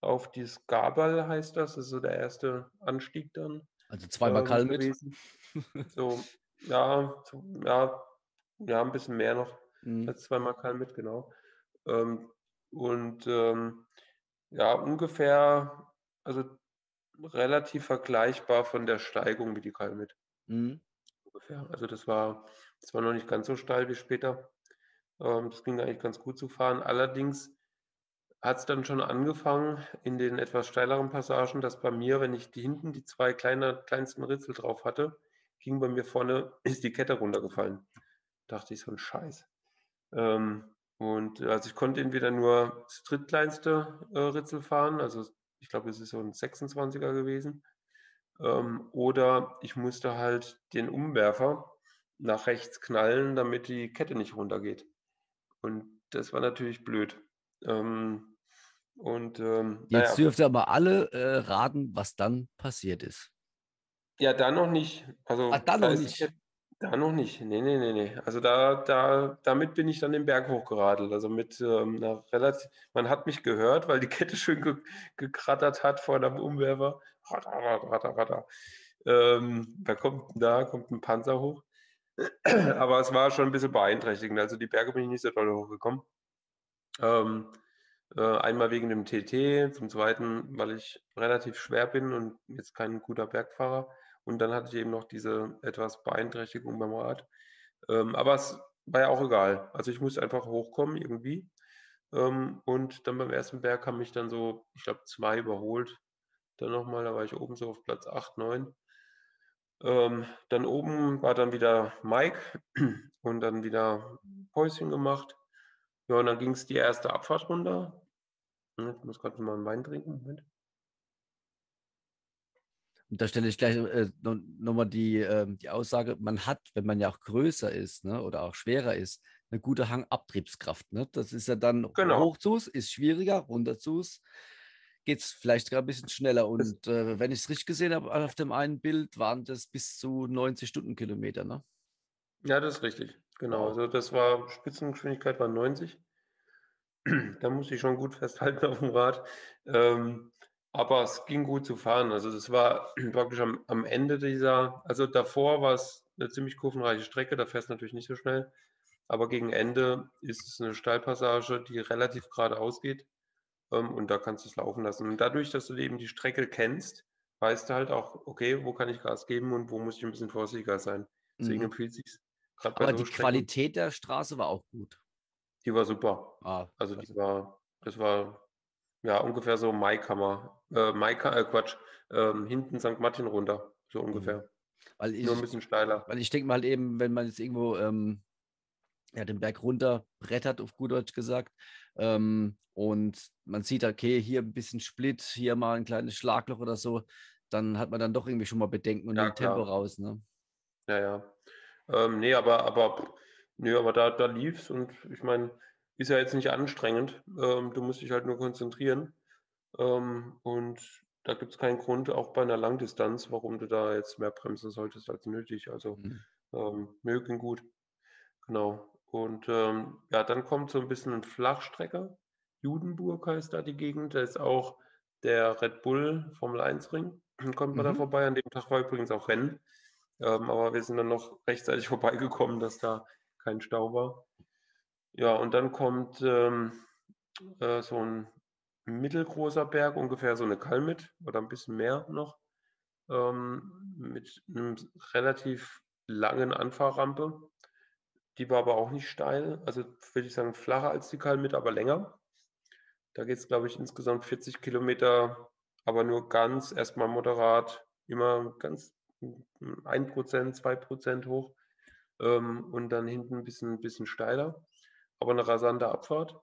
Auf dieses Gabal heißt das, das ist so der erste Anstieg dann. Also zweimal ähm, kalt mit. *laughs* So, ja, so, ja, ja, ein bisschen mehr noch Mhm. als zweimal kalt mit, genau. Ähm, und ähm, ja, ungefähr, also relativ vergleichbar von der Steigung wie die Kalmit Mhm. ungefähr. Also das war, das war noch nicht ganz so steil wie später. Ähm, das ging eigentlich ganz gut zu fahren. Allerdings hat es dann schon angefangen in den etwas steileren Passagen, dass bei mir, wenn ich die hinten die zwei kleine, kleinsten Ritzel drauf hatte, ging bei mir vorne, ist die Kette runtergefallen. Dachte ich, so ein Scheiß. Ähm, und also ich konnte entweder nur das drittkleinste äh, Ritzel fahren, also ich glaube, es ist so ein 26er gewesen, ähm, oder ich musste halt den Umwerfer nach rechts knallen, damit die Kette nicht runtergeht. Und das war natürlich blöd. Ähm, und ähm, Jetzt naja, dürft ihr aber alle äh, raten, was dann passiert ist. ja, da noch nicht. Also Ah, dann da noch nicht. jetzt- Da noch nicht. Nee, nee, nee, nee. Also da, da, damit bin ich dann den Berg hochgeradelt. Also mit ähm, einer relativ, man hat mich gehört, weil die Kette schön ge gekrattert hat vor dem Umwerfer. Ratter, ratter, ratter. Ähm, da kommt da, kommt ein Panzer hoch. *clears throat* Aber es war schon ein bisschen beeinträchtigend. Also die Berge bin ich nicht so doll hochgekommen. Ähm, äh, einmal wegen dem TT, zum zweiten, weil ich relativ schwer bin und jetzt kein guter Bergfahrer. Und dann hatte ich eben noch diese etwas Beeinträchtigung beim Rad. Ähm, aber es war ja auch egal. Also ich musste einfach hochkommen irgendwie. Ähm, und dann beim ersten Berg haben mich dann so, ich glaube, zwei überholt. Dann nochmal, da war ich oben so auf Platz 8, 9. Ähm, dann oben war dann wieder Mike *clears throat* und dann wieder Päuschen gemacht. Ja, und dann ging es die erste Abfahrt runter. Hm, Ich muss gerade mal einen Wein trinken. Moment. Und da stelle ich gleich äh, no, nochmal die, ähm, die Aussage, man hat, wenn man ja auch größer ist ne, oder auch schwerer ist, eine gute Hangabtriebskraft. Ne? Das ist ja dann Genau. hoch zu, ist schwieriger, runter zu, geht es vielleicht sogar ein bisschen schneller. Und äh, wenn ich es richtig gesehen habe, auf dem einen Bild waren das bis zu 90 Stundenkilometer. Ne? Ja, das ist richtig. Genau. Also das war Spitzengeschwindigkeit war 90. *clears throat* Da musste ich schon gut festhalten auf dem Rad. Ähm, aber es ging gut zu fahren. Also das war *clears throat* praktisch am, am Ende dieser, also davor war es eine ziemlich kurvenreiche Strecke, da fährst du natürlich nicht so schnell. Aber gegen Ende ist es eine Steilpassage, die relativ geradeaus geht. Ähm, und da kannst du es laufen lassen. Und dadurch, dass du eben die Strecke kennst, weißt du halt auch, okay, wo kann ich Gas geben und wo muss ich ein bisschen vorsichtiger sein. Deswegen Mhm. empfiehlt sich gerade Aber so die Strecken, Qualität der Straße war auch gut. die war super. Ah, Also die war, das war ja ungefähr so Maikammer, äh, Maika, äh, Quatsch, ähm, hinten St. Martin runter, so ungefähr. Weil ich, Nur ein bisschen steiler. Weil ich denke mal eben, wenn man jetzt irgendwo ähm, ja, den Berg runter brettert, auf gut Deutsch gesagt, ähm, und man sieht, okay, hier ein bisschen Split, hier mal ein kleines Schlagloch oder so, dann hat man dann doch irgendwie schon mal Bedenken und Ja, nimmt Tempo raus. Ne? Ja, ja. Ähm, nee, aber, aber, nee, aber da, da lief's und ich meine, ist ja jetzt nicht anstrengend. Ähm, du musst dich halt nur konzentrieren. Ähm, und da gibt es keinen Grund, auch bei einer Langdistanz, warum du da jetzt mehr bremsen solltest als nötig. Also Mhm. ähm, mögen gut. Genau. Und ähm, ja, dann kommt so ein bisschen ein Flachstrecker. Judenburg heißt da die Gegend. Da ist auch der Red Bull Formel 1 Ring. *clears throat* Kommt man da Mhm. vorbei. An dem Tag war übrigens auch Rennen. Ähm, aber wir sind dann noch *laughs* rechtzeitig vorbeigekommen, dass da kein Stau war. Ja, und dann kommt ähm, äh, so ein mittelgroßer Berg, ungefähr so eine Kalmit oder ein bisschen mehr noch, ähm, mit einem relativ langen Anfahrrampe. Die war aber auch nicht steil, also würde ich sagen flacher als die Kalmit, aber länger. Da geht es, glaube ich, insgesamt 40 Kilometer, aber nur ganz erstmal moderat, immer ganz 1%, 2% hoch ähm, und dann hinten ein bisschen, bisschen steiler, aber eine rasante Abfahrt.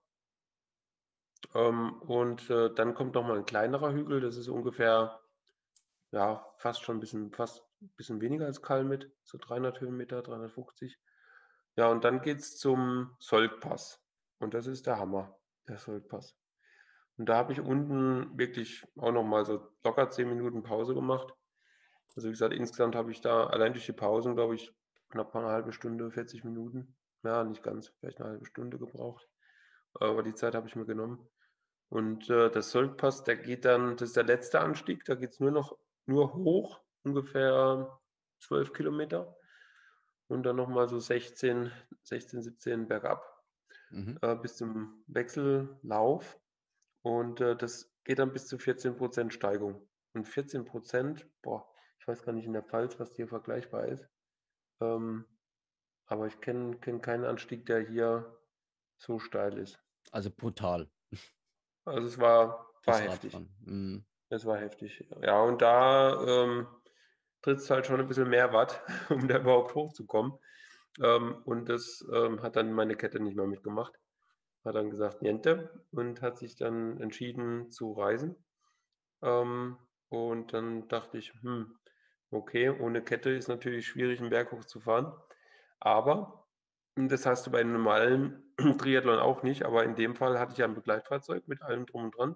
Ähm, und äh, dann kommt noch mal ein kleinerer Hügel, das ist ungefähr, ja, fast schon ein bisschen, fast ein bisschen weniger als Kalmit, so 300 Höhenmeter, 350. Ja, und dann geht es zum Soldpass. Und das ist der Hammer, der Soldpass. Und da habe ich unten wirklich auch noch mal so locker 10 Minuten Pause gemacht. Also wie gesagt, insgesamt habe ich da allein durch die Pausen, glaube ich, knapp eine halbe Stunde, 40 Minuten, ja, nicht ganz, vielleicht eine halbe Stunde gebraucht. Aber die Zeit habe ich mir genommen. Und äh, der Sölkpass, der geht dann, das ist der letzte Anstieg, da geht es nur noch nur hoch, ungefähr 12 Kilometer. Und dann nochmal so 16, 16, 17 bergab Mhm. äh, bis zum Wechsellauf. Und äh, das geht dann bis zu 14% Steigung. Und 14%, boah, ich weiß gar nicht in der Pfalz, was hier vergleichbar ist. Ähm, aber ich kenne kenn keinen Anstieg, der hier so steil ist. Also brutal. Also es war, war heftig. Mhm. Es war heftig. Ja, und da ähm, tritt es halt schon ein bisschen mehr Watt, *laughs* um da überhaupt hochzukommen. Ähm, und das ähm, hat dann meine Kette nicht mehr mitgemacht. Hat dann gesagt, Niente und hat sich dann entschieden zu reisen. Ähm, und dann dachte ich, hm, okay, ohne Kette ist natürlich schwierig, einen Berg hochzufahren. Aber das hast du bei einem normalen *clears throat* Triathlon auch nicht, aber in dem Fall hatte ich ja ein Begleitfahrzeug mit allem drum und dran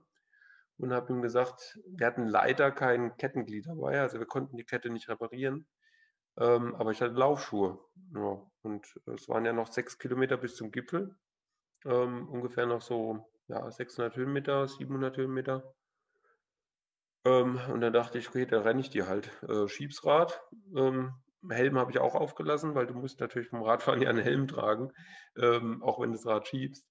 und habe ihm gesagt, wir hatten leider kein Kettenglied dabei, also wir konnten die Kette nicht reparieren, ähm, aber ich hatte Laufschuhe. Ja, und es waren ja noch sechs Kilometer bis zum Gipfel, ähm, ungefähr noch so ja, 600 Höhenmeter, 700 Höhenmeter. Ähm, und dann dachte ich, okay, da renne ich die halt. Äh, Schiebsrad, ähm, Helm habe ich auch aufgelassen, weil du musst natürlich vom Radfahren ja einen Helm tragen, ähm, auch wenn du das Rad schiebst.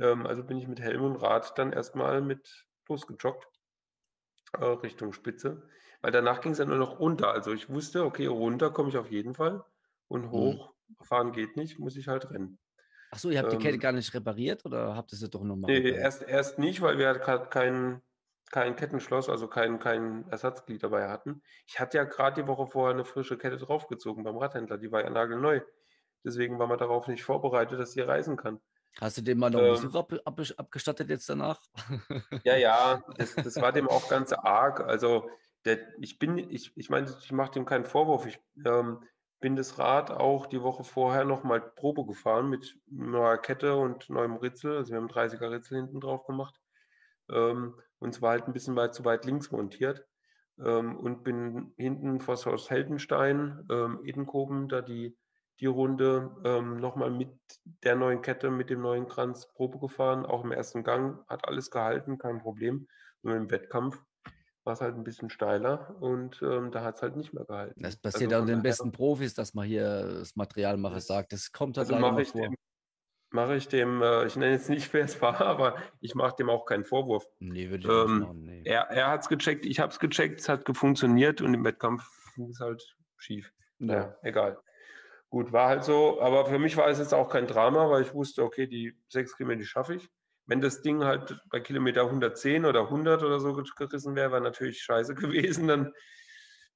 Ähm, also bin ich mit Helm und Rad dann erstmal mit losgejoggt äh, Richtung Spitze, weil danach ging es ja nur noch runter. Also ich wusste, okay, runter komme ich auf jeden Fall und Mhm. hoch fahren geht nicht, muss ich halt rennen. Ach so, ihr habt die Kette Ähm, gar nicht repariert oder habt ihr sie doch nochmal nee, repariert? erst, erst nicht, weil wir halt grad kein, kein Kettenschloss, also kein, kein Ersatzglied dabei hatten. Ich hatte ja gerade die Woche vorher eine frische Kette draufgezogen beim Radhändler, die war ja nagelneu. Deswegen war man darauf nicht vorbereitet, dass sie reisen kann. Hast du dem mal noch einen Ähm, Besuch ab, ab, abgestattet jetzt danach? *laughs* Ja, ja, das, das war dem auch ganz arg. Also der, ich bin, ich, ich meine, ich mache dem keinen Vorwurf. Ich ähm, bin das Rad auch die Woche vorher nochmal Probe gefahren mit neuer Kette und neuem Ritzel. Also wir haben 30er Ritzel hinten drauf gemacht. Ähm, und zwar halt ein bisschen weit zu weit links montiert. Ähm, und bin hinten vor Haus Heldenstein, ähm, Edenkoben, da die, die Runde ähm, nochmal mit der neuen Kette, mit dem neuen Kranz Probe gefahren, auch im ersten Gang, hat alles gehalten, kein Problem. Nur im Wettkampf war es halt ein bisschen steiler und ähm, da hat es halt nicht mehr gehalten. Das Also passiert auch von den besten Profis, dass man hier das Materialmacher das, sagt. Das kommt halt also mache ich vor. dem, mache ich dem, äh, ich nenne jetzt nicht, *laughs* wer es war, aber ich mache dem auch keinen Vorwurf. Nee, würde ich auch nicht Ähm, machen. Nee. er er hat es gecheckt, ich habe es gecheckt, es hat funktioniert und im Wettkampf ging es halt schief. Ja. Naja, egal. Gut, war halt so, aber für mich war es jetzt auch kein Drama, weil ich wusste, okay, die sechs Kilometer, die schaffe ich. Wenn das Ding halt bei Kilometer 110 oder 100 oder so gerissen wäre, wäre natürlich scheiße *laughs* gewesen, dann,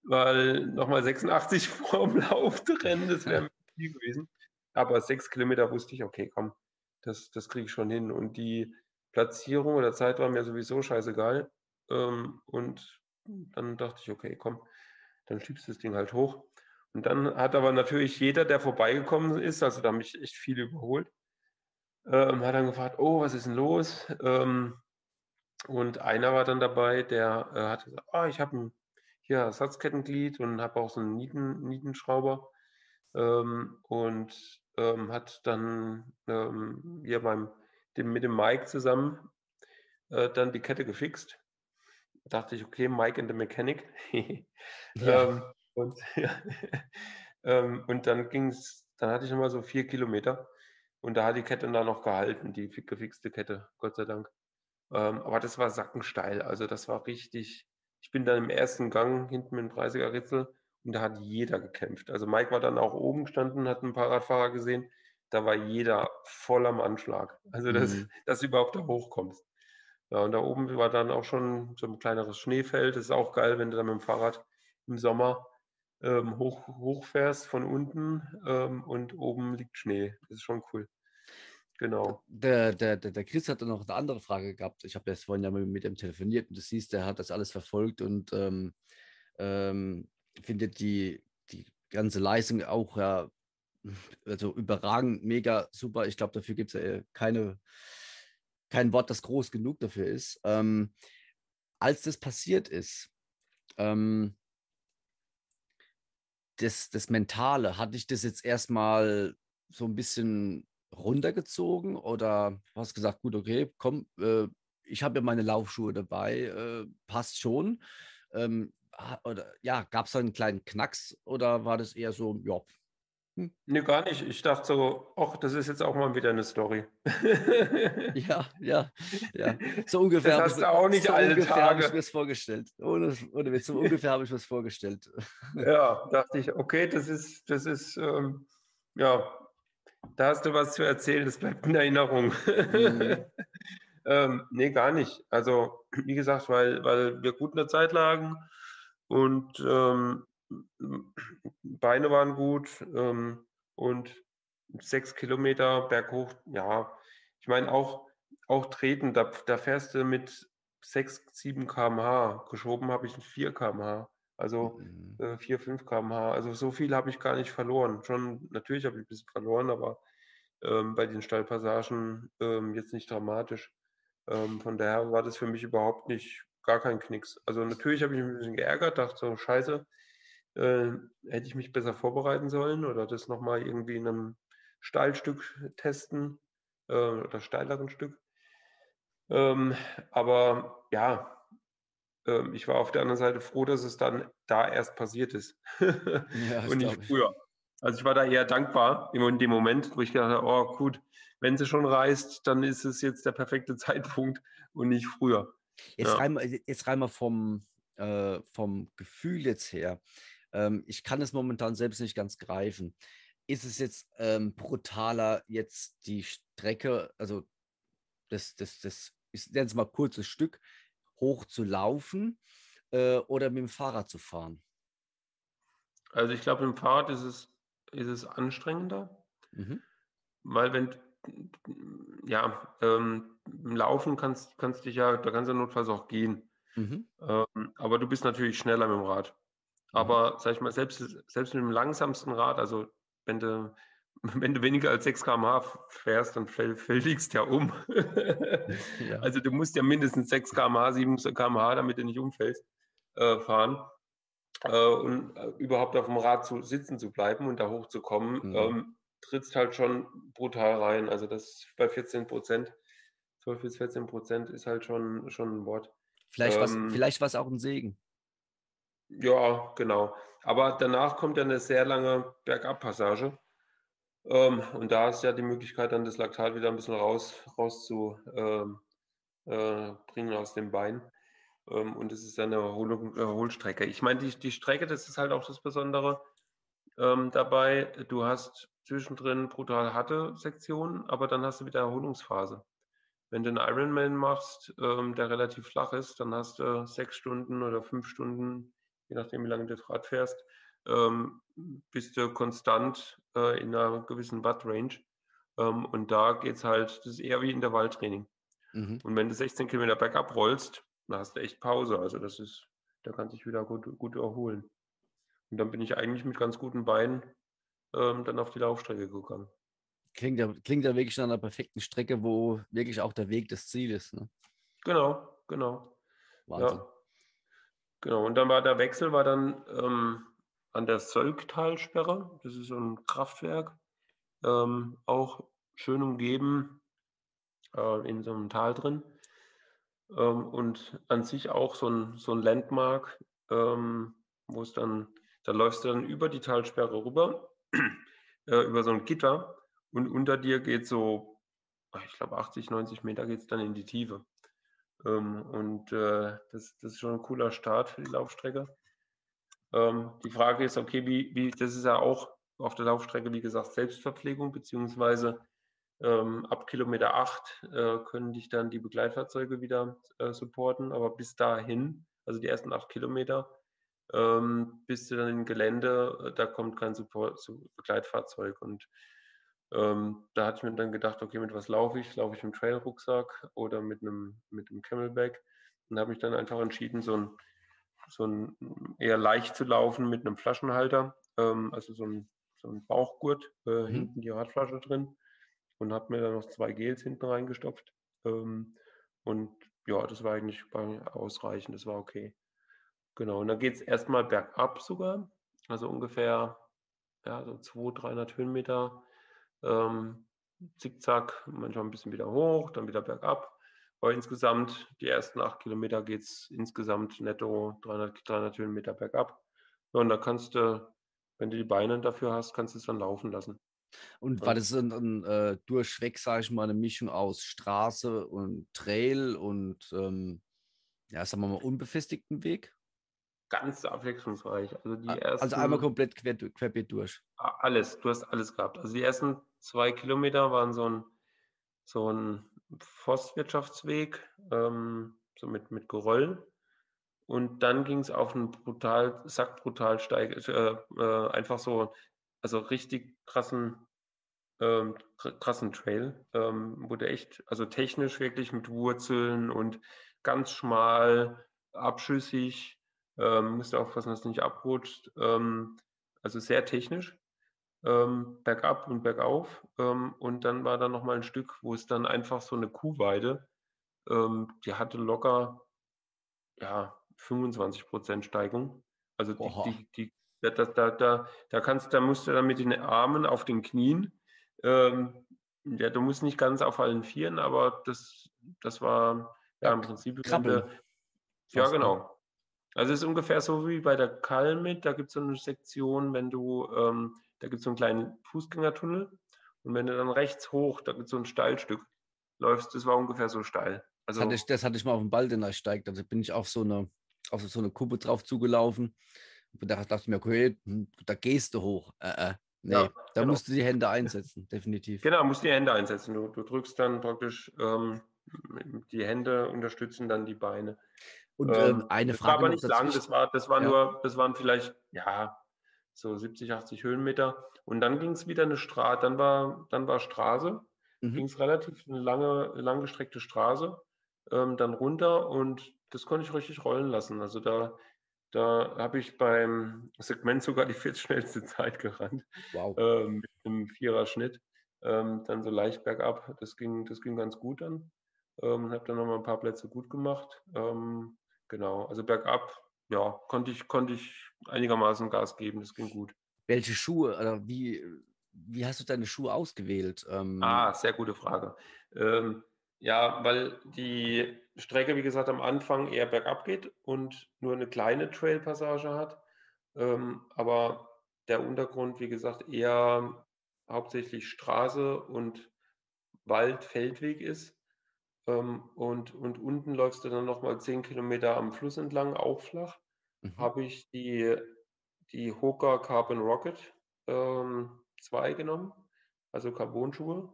weil nochmal 86 *laughs* vorm Lauf rennen, das wäre viel gewesen. Aber sechs Kilometer wusste ich, okay, komm, das, das kriege ich schon hin. Und die Platzierung oder Zeit war mir sowieso scheißegal. Ähm, und dann dachte ich, okay, komm, dann schiebst du das Ding halt hoch. Und dann hat aber natürlich jeder, der vorbeigekommen ist, also da haben mich echt viele überholt, ähm, hat dann gefragt, oh, was ist denn los? Ähm, und einer war dann dabei, der äh, hat gesagt, ah, ich habe ein hier Ersatzkettenglied und habe auch so einen Nieten, Nietenschrauber ähm, und ähm, hat dann ähm, hier beim, dem, mit dem Mike zusammen äh, dann die Kette gefixt. Da dachte ich, okay, Mike and the Mechanic. *laughs* Ja. ähm, und, *laughs* ähm, und dann ging es, dann hatte ich nochmal so vier Kilometer und da hat die Kette dann noch gehalten, die fi- gefixte Kette, Gott sei Dank. Ähm, aber das war sackensteil, also das war richtig. Ich bin dann im ersten Gang hinten mit dem 30er Ritzel und da hat jeder gekämpft. Also Mike war dann auch oben gestanden, hat einen Fahrradfahrer gesehen, da war jeder voll am Anschlag. Also dass, Mhm. *laughs* dass du überhaupt da hochkommst. Ja, und da oben war dann auch schon so ein kleineres Schneefeld. Das ist auch geil, wenn du dann mit dem Fahrrad im Sommer ähm, hoch, hochfährst von unten ähm, und oben liegt Schnee. Das ist schon cool. Genau. Der, der, der, Chris hatte noch eine andere Frage gehabt. Ich habe das vorhin ja mit ihm telefoniert und du siehst, der hat das alles verfolgt und ähm, ähm, findet die, die ganze Leistung auch ja, *laughs* also überragend, mega super. Ich glaube, dafür gibt es ja keine, kein Wort, das groß genug dafür ist. Ähm, als das passiert ist, ähm, das, das Mentale, hatte ich das jetzt erstmal so ein bisschen runtergezogen oder hast gesagt, gut, okay, komm, äh, ich habe ja meine Laufschuhe dabei, äh, passt schon. Ähm, oder ja, gab es da einen kleinen Knacks oder war das eher so, ja, hm. Nee, gar nicht. Ich dachte so, ach, das ist jetzt auch mal wieder eine Story. *laughs* Ja, ja, ja. So ungefähr Das habe hast ich, du auch nicht so alle ungefähr habe ich mir es vorgestellt. Ohne, ohne Witz, so ungefähr habe ich mir es vorgestellt. Ja, dachte ich, okay, das ist, das ist, ähm, ja, da hast du was zu erzählen, das bleibt in Erinnerung. Mhm. *laughs* ähm, nee, gar nicht. Also, wie gesagt, weil, weil wir gut in der Zeit lagen und ähm, Beine waren gut ähm, und sechs Kilometer berghoch, ja, ich meine auch, auch treten, da, da fährst du mit 6, 7 km/h. Geschoben habe ich 4 km/h. Also Mhm. äh, 4, 5 km/h. Also so viel habe ich gar nicht verloren. Schon, natürlich habe ich ein bisschen verloren, aber ähm, bei den Steilpassagen ähm, jetzt nicht dramatisch. Ähm, von daher war das für mich überhaupt nicht, gar kein Knicks. Also natürlich habe ich mich ein bisschen geärgert, dachte so, scheiße, äh, hätte ich mich besser vorbereiten sollen oder das nochmal irgendwie in einem Steilstück testen äh, oder steileren Stück. Ähm, aber ja, ähm, ich war auf der anderen Seite froh, dass es dann da erst passiert ist *laughs* Ja, und nicht früher. Also ich war da eher dankbar in dem Moment, wo ich gedacht habe, oh gut, wenn sie schon reist, dann ist es jetzt der perfekte *laughs* Zeitpunkt und nicht früher. Jetzt Ja. rein, mal- jetzt rein mal vom, äh, vom Gefühl jetzt her. Ähm, ich kann es momentan selbst nicht ganz greifen. Ist es jetzt ähm, brutaler, jetzt die Strecke, also das, das, das ist jetzt mal kurzes Stück, hoch zu laufen äh, oder mit dem Fahrrad zu fahren? Also ich glaube, im Fahrrad ist es, ist es anstrengender, Mhm. weil wenn, ja, ähm, im Laufen kannst, kannst dich ja, da kannst du notfalls auch gehen. Mhm. Ähm, aber du bist natürlich schneller mit dem Rad. Mhm. Aber sag ich mal, selbst, selbst mit dem langsamsten Rad, also wenn du, *laughs* wenn du weniger als 6 km/h fährst, dann fäll, fällst ja um. *laughs* Ja. Also du musst ja mindestens 6 km/h, 7 km/h, damit du nicht umfällst, äh, fahren. Äh, und äh, überhaupt auf dem Rad zu sitzen zu bleiben und da hochzukommen, Mhm. ähm, trittst halt schon brutal rein. Also das bei 14 Prozent, 12 bis 14 Prozent ist halt schon, schon ein Wort. Vielleicht was, Ähm, vielleicht was auch ein Segen. Ja, genau. Aber danach kommt ja eine sehr lange Bergabpassage. Ähm, und da ist ja die Möglichkeit, dann das Laktat wieder ein bisschen raus, raus zu ähm, äh, bringen aus dem Bein. Ähm, und es ist eine Erholung, Erholstrecke. Ich meine, die, die Strecke, das ist halt auch das Besondere ähm, dabei. Du hast zwischendrin brutal harte Sektionen, aber dann hast du wieder Erholungsphase. Wenn du einen Ironman machst, ähm, der relativ flach ist, dann hast du sechs Stunden oder fünf Stunden, je nachdem, wie lange du das Rad fährst, ähm, bist du konstant äh, in einer gewissen Watt-Range. Ähm, und da geht es halt, das ist eher wie Intervalltraining. Mhm. Und wenn du 16 Kilometer bergab rollst, dann hast du echt Pause. Also das ist, da kannst du dich wieder gut, gut erholen. Und dann bin ich eigentlich mit ganz guten Beinen ähm, dann auf die Laufstrecke gegangen. Klingt ja, klingt ja wirklich nach einer perfekten Strecke, wo wirklich auch der Weg das Ziel ist. Ne? Genau, genau. Wahnsinn. Ja. Genau. Und dann war der Wechsel war dann ähm, an der Sölltalsperre. Das ist so ein Kraftwerk, ähm, auch schön umgeben äh, in so einem Tal drin. Ähm, und an sich auch so ein, so ein Landmark, ähm, wo es dann, da läufst du dann über die Talsperre rüber, *clears throat* äh, über so ein Gitter und unter dir geht so, ah, ich glaube 80, 90 Meter geht es dann in die Tiefe. Ähm, und äh, das, das ist schon ein cooler Start für die Laufstrecke. Ähm, die Frage ist, okay, wie, wie, das ist ja auch auf der Laufstrecke, wie gesagt, Selbstverpflegung, beziehungsweise ähm, ab Kilometer 8 äh, können dich dann die Begleitfahrzeuge wieder äh, supporten, aber bis dahin, also die ersten 8 Kilometer, ähm, bist du dann im Gelände, äh, da kommt kein Support, zu Begleitfahrzeug. Und ähm, da hatte ich mir dann gedacht, okay, mit was laufe ich? Laufe ich mit einem Trailrucksack oder mit einem, mit einem Camelback? Und habe mich dann einfach entschieden, so ein, so ein eher leicht zu laufen mit einem Flaschenhalter, ähm, also so ein, so ein Bauchgurt, äh, Mhm. hinten die Radflasche drin und habe mir dann noch zwei Gels hinten reingestopft. Ähm, und ja, das war eigentlich ausreichend, das war okay. Genau, und dann geht es erstmal bergab sogar. also ungefähr ja, so 200, 300 Höhenmeter. Ähm, zickzack, manchmal ein bisschen wieder hoch, dann wieder bergab. Aber insgesamt, die ersten acht Kilometer geht es insgesamt netto 300, 300 Höhenmeter bergab. Ja, und da kannst du, wenn du die Beine dafür hast, kannst du es dann laufen lassen. Und war das ein, ein äh, durchweg, sage ich mal, eine Mischung aus Straße und Trail und, ähm, ja, sagen wir mal, unbefestigten Weg? Ganz abwechslungsreich. Also, die ersten, also einmal komplett quer, querbeet durch. Alles, du hast alles gehabt. Also die ersten zwei Kilometer waren so ein, so ein Forstwirtschaftsweg, ähm, so mit, mit Geröll. Und dann ging es auf einen brutal, sackbrutal steig, äh, äh, einfach so, also richtig krassen, ähm, krassen Trail. Ähm, wurde echt, also technisch wirklich mit Wurzeln und ganz schmal, abschüssig. Ähm, musst du aufpassen, dass es nicht abrutscht. Ähm, also sehr technisch ähm, bergab und bergauf. Ähm, und dann war da nochmal ein Stück, wo es dann einfach so eine Kuhweide, ähm, die hatte locker ja, 25 Prozent Steigung. Also die, die, die, da, da, da, da, kannst, da musst du dann mit den Armen auf den Knien, ähm, ja, du musst nicht ganz auf allen Vieren, aber das, das war ja im Prinzip. Krabbeln. Ja, ne? genau. Also es ist ungefähr so wie bei der Kalmit, da gibt es so eine Sektion, wenn du ähm, da gibt es so einen kleinen Fußgängertunnel. Und wenn du dann rechts hoch, da gibt es so ein Steilstück, läufst, das war ungefähr so steil. Also, das, hatte ich, das hatte ich mal auf dem Ball, den er steigt. Also bin ich auf so eine, auf so eine Kuppe drauf zugelaufen. Und da dachte ich mir, okay, hm, da gehst du hoch. Äh, äh. Nee, ja, da genau. musst du die Hände einsetzen, definitiv. Genau, musst die Hände einsetzen. Du, du drückst dann praktisch ähm, die Hände unterstützen dann die Beine. Und ähm, eine das Frage. war aber nicht lang, das war, das war ja. nur, das waren vielleicht, ja, so 70, 80 Höhenmeter. Und dann ging es wieder eine Straße, dann war, dann war Straße, mhm. ging es relativ eine lange, langgestreckte Straße, ähm, dann runter und das konnte ich richtig rollen lassen. Also da, da habe ich beim Segment sogar die viertschnellste Zeit gerannt. Wow. Ähm, mit einem Viererschnitt. Ähm, dann so leicht bergab. Das ging, das ging ganz gut dann. Ähm, habe dann nochmal ein paar Plätze gut gemacht. Ähm, genau, also bergab ja, konnte ich, konnte ich einigermaßen Gas geben. Das ging gut. Welche Schuhe oder wie, wie hast du deine Schuhe ausgewählt? Ähm, ah, sehr gute Frage. Ähm, ja, weil die Strecke, wie gesagt, am Anfang eher bergab geht und nur eine kleine Trailpassage hat. Ähm, aber der Untergrund, wie gesagt, eher hauptsächlich Straße und Wald, Feldweg ist. Ähm, und, und unten läufst du dann nochmal 10 Kilometer am Fluss entlang, auch flach. Mhm. Habe ich die, die Hoka Carbon Rocket ähm, 2 genommen, also Carbon-Schuhe,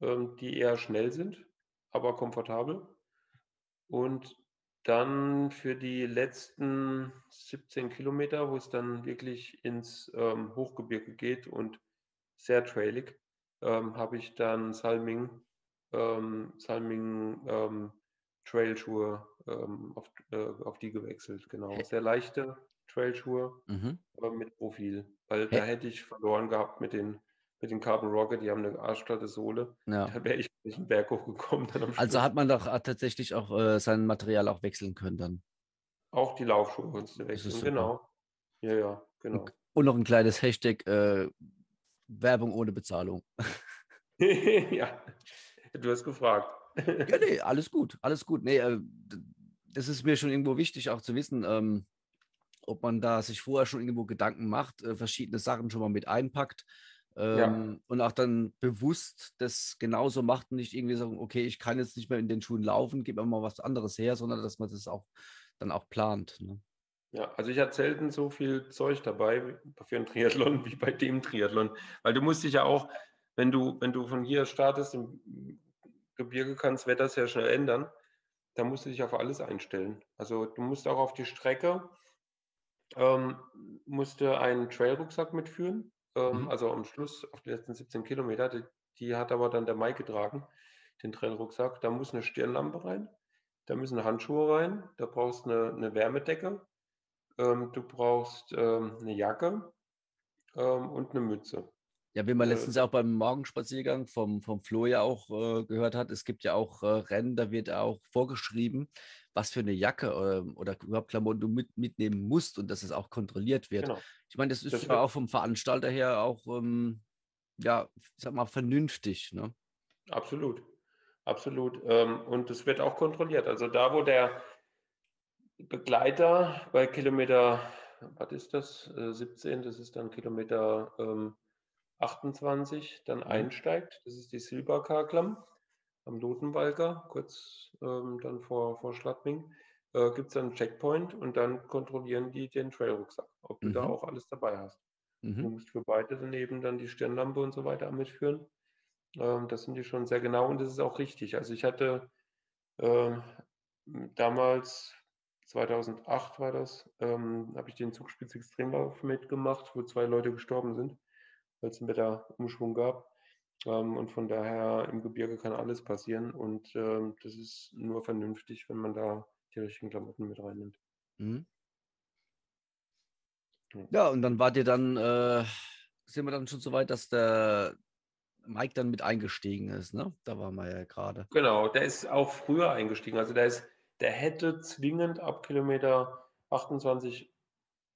ähm, die eher schnell sind, aber komfortabel. Und dann für die letzten 17 Kilometer, wo es dann wirklich ins ähm, Hochgebirge geht und sehr trailig, ähm, habe ich dann Salming ähm, Salming ähm, Trailschuhe ähm, auf, äh, auf die gewechselt. Genau. Sehr leichte Trailschuhe mhm. aber mit Profil. Weil Hä? da hätte ich verloren gehabt mit den, mit den Carbon Rocket, die haben eine arschplatte Sohle. Ja. Da wäre ich nicht einen Berg hochgekommen. also hat man doch äh, tatsächlich auch äh, sein Material auch wechseln können dann. Auch die Laufschuhe kannst du wechseln, genau. Ja, ja, genau. Und, und noch ein kleines Hashtag äh, Werbung ohne Bezahlung. *laughs* ja, Du hast gefragt. ja, nee, *laughs* alles gut, alles gut. Nee, äh, das ist mir schon irgendwo wichtig, auch zu wissen, ähm, ob man da sich vorher schon irgendwo Gedanken macht, äh, verschiedene Sachen schon mal mit einpackt ähm, ja. und auch dann bewusst das genauso macht und nicht irgendwie sagen, okay, ich kann jetzt nicht mehr in den Schuhen laufen, gib mir mal was anderes her, sondern dass man das auch dann auch plant. Ne? Ja, also ich hatte selten so viel Zeug dabei für einen Triathlon *laughs* wie bei dem Triathlon, weil du musst dich ja auch wenn du, wenn du von hier startest, im Gebirge kann das Wetter sehr schnell ändern, da musst du dich auf alles einstellen. Also du musst auch auf die Strecke, ähm, musst du einen Trailrucksack mitführen, ähm, mhm. also am Schluss auf die letzten 17 Kilometer, die, die hat aber dann der Mai getragen, den Trailrucksack. Da muss eine Stirnlampe rein, da müssen Handschuhe rein, da brauchst du eine, eine Wärmedecke, ähm, du brauchst ähm, eine Jacke ähm, und eine Mütze. Ja, wie man äh, letztens auch beim Morgenspaziergang vom, vom Flo ja auch äh, gehört hat, es gibt ja auch äh, Rennen, da wird auch vorgeschrieben, was für eine Jacke äh, oder überhaupt Klamotten du mit, mitnehmen musst und dass es auch kontrolliert wird. Genau. Ich meine, das ist das ja auch vom Veranstalter her auch, ähm, ja, ich sag mal, vernünftig. Ne? Absolut, absolut. Ähm, und es wird auch kontrolliert. Also da, wo der Begleiter bei Kilometer, was ist das, 17, äh, das ist dann Kilometer ähm, 28, dann mhm. einsteigt, das ist die Silberkarklamm am Lotenwalker, kurz ähm, dann vor, vor Schladming, äh, gibt es dann einen Checkpoint und dann kontrollieren die den Trailrucksack, ob du da mhm. auch alles dabei hast. Du mhm. musst für beide daneben dann die Stirnlampe und so weiter mitführen. Ähm, das sind die schon sehr genau und das ist auch richtig. Also ich hatte ähm, damals, 2008 war das, ähm, habe ich den Zugspitz Extremlauf mitgemacht, wo zwei Leute gestorben sind, weil es einen Wetterumschwung gab. Ähm, und von daher im Gebirge kann alles passieren und ähm, das ist nur vernünftig, wenn man da die richtigen Klamotten mit reinnimmt. Mhm. Ja, und dann wart ihr dann, äh, sind wir dann schon so weit, dass der Mike dann mit eingestiegen ist, ne? Da waren wir ja gerade. Genau, der ist auch früher eingestiegen. Also der ist, der hätte zwingend ab Kilometer 28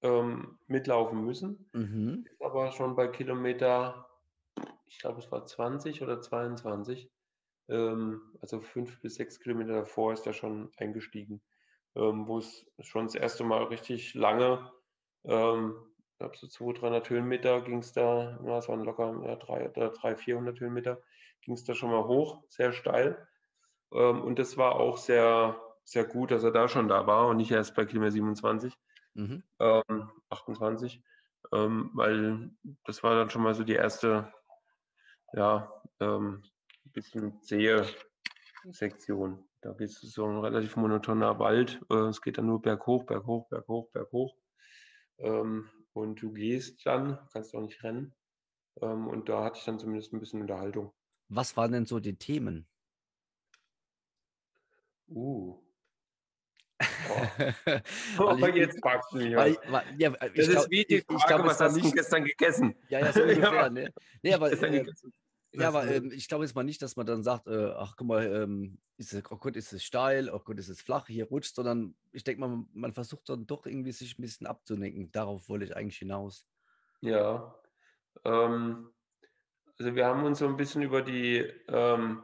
ähm, mitlaufen müssen. Mhm. Ist aber schon bei Kilometer, ich glaube es war 20 oder 22, ähm, also fünf bis sechs Kilometer davor ist er schon eingestiegen, ähm, wo es schon das erste Mal richtig lange ähm, ich glaube, so 200, 300 Höhenmeter ging es da, ja, es waren locker ja, 300, 300, 400 Höhenmeter, ging es da schon mal hoch, sehr steil. Ähm, und das war auch sehr, sehr gut, dass er da schon da war und nicht erst bei Kilometer 27, mhm. ähm, 28, ähm, weil das war dann schon mal so die erste, ja, ähm, bisschen zähe Sektion. Da geht es so ein relativ monotoner Wald. Äh, es geht dann nur berghoch, berghoch, berghoch, berghoch. Ähm, und du gehst dann, kannst auch nicht rennen. Ähm, und da hatte ich dann zumindest ein bisschen Unterhaltung. Was waren denn so die Themen? Uh. Oh. ich, jetzt mich. Weil, weil, ja, das ist wie die Frage, ich, ich glaub, was hast du gestern gegessen? Ja, ja, so ungefähr. *laughs* ja, ne? Nee, aber, äh, ja, aber ähm, ich glaube jetzt mal nicht, dass man dann sagt, äh, ach guck mal, ähm, ist es, oh Gott, ist es steil, oh Gott, ist es flach, hier rutscht, sondern ich denke mal, man versucht dann doch irgendwie sich ein bisschen abzulenken. Darauf wollte ich eigentlich hinaus. Ja, ähm, also wir haben uns so ein bisschen über die, ähm,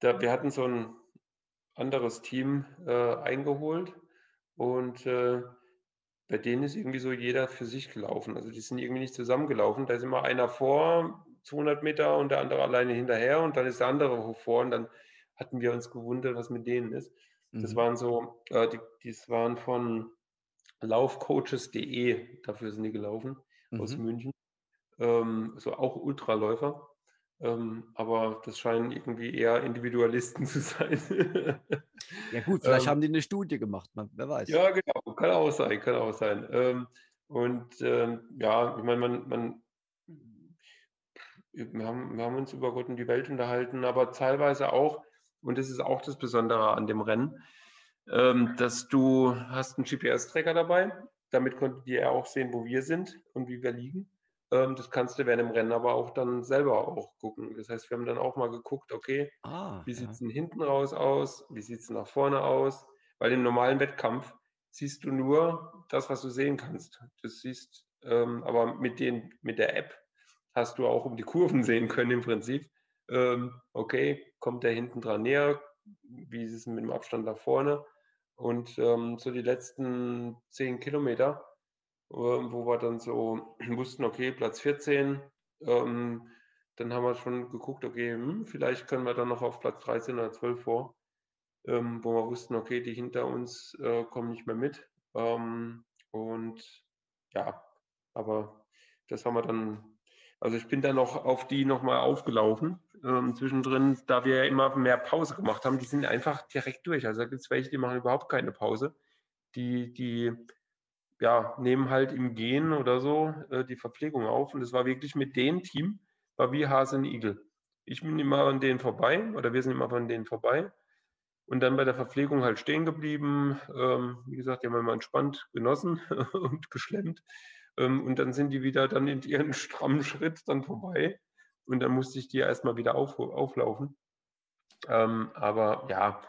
da, wir hatten so ein anderes Team äh, eingeholt und äh, bei denen ist irgendwie so jeder für sich gelaufen. Also die sind irgendwie nicht zusammengelaufen. Da ist immer einer vor, 200 Meter und der andere alleine hinterher und dann ist der andere vor und dann hatten wir uns gewundert, was mit denen ist. Mhm. Das waren so, äh, die, das waren von laufcoaches.de, dafür sind die gelaufen, mhm. aus München. Ähm, so auch Ultraläufer. Ähm, aber das scheinen irgendwie eher Individualisten *laughs* zu sein. ja gut, vielleicht ähm, haben die eine Studie gemacht, man, wer weiß. Ja, genau, kann auch sein, kann auch sein. Ähm, und ähm, ja, ich meine, man, man wir haben, wir haben uns über Gott und die Welt unterhalten, aber teilweise auch, und das ist auch das Besondere an dem Rennen, ähm, dass du hast einen GPS-Tracker dabei. Damit konnte die ja auch sehen, wo wir sind und wie wir liegen. Ähm, das kannst du während dem Rennen aber auch dann selber auch gucken. Das heißt, wir haben dann auch mal geguckt, okay, ah, wie sieht es denn hinten raus aus? Wie sieht es nach vorne aus? Weil im normalen Wettkampf siehst du nur das, was du sehen kannst. Das siehst ähm, aber mit, den, mit der App hast du auch um die Kurven *laughs* sehen können im Prinzip. Ähm, okay, kommt der hinten dran näher? Wie ist es mit dem Abstand nach vorne? Und ähm, so die letzten zehn Kilometer, wo wir dann so *clears throat* wussten, okay, Platz 14, ähm, dann haben wir schon geguckt, okay, hm, vielleicht können wir dann noch auf Platz 13 oder 12 vor, ähm, wo wir wussten, okay, die hinter uns äh, kommen nicht mehr mit. Ähm, und ja, aber das haben wir dann also ich bin dann noch auf die nochmal aufgelaufen ähm, zwischendrin, da wir ja immer mehr Pause gemacht haben. Die sind einfach direkt durch. Also da gibt es welche, die machen überhaupt keine Pause. Die, die ja, nehmen halt im Gehen oder so äh, die Verpflegung auf. Und das war wirklich mit dem Team, war wie Hase und Igel. Ich bin immer an denen vorbei oder wir sind immer an denen vorbei. Und dann bei der Verpflegung halt stehen geblieben. Ähm, wie gesagt, die haben mal entspannt genossen *laughs* und geschlemmt. Ähm, und dann sind die wieder dann in ihren strammen Schritt dann vorbei. Und dann musste ich die erstmal wieder auf, auflaufen. Ähm, aber ja,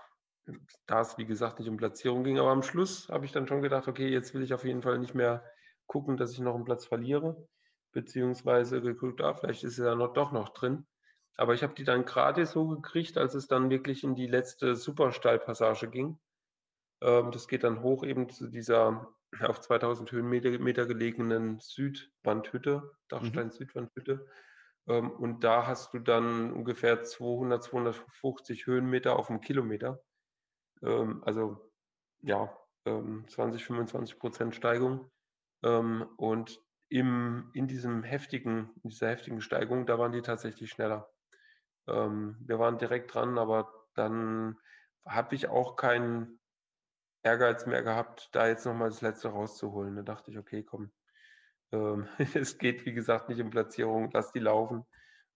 da es wie gesagt nicht um Platzierung ging, aber am Schluss habe ich dann schon gedacht, okay, jetzt will ich auf jeden Fall nicht mehr gucken, dass ich noch einen Platz verliere, beziehungsweise geguckt, ah, vielleicht ist er ja noch, doch noch drin. Aber ich habe die dann gerade so gekriegt, als es dann wirklich in die letzte Supersteilpassage ging. Ähm, das geht dann hoch eben zu dieser auf 2000 Höhenmeter gelegenen Südwandhütte, Dachstein-Südwandhütte. Ähm, und da hast du dann ungefähr 200, 250 Höhenmeter auf einem Kilometer. Ähm, also ja, 20, 25 Prozent Steigung. und im, in diesem heftigen, in dieser heftigen Steigung, da waren die tatsächlich schneller. wir waren direkt dran, aber dann habe ich auch keinen Ehrgeiz mehr gehabt, da jetzt nochmal das Letzte rauszuholen. Da dachte ich, okay, komm. Ähm, *laughs* es geht, wie gesagt, nicht um Platzierung, lass die laufen.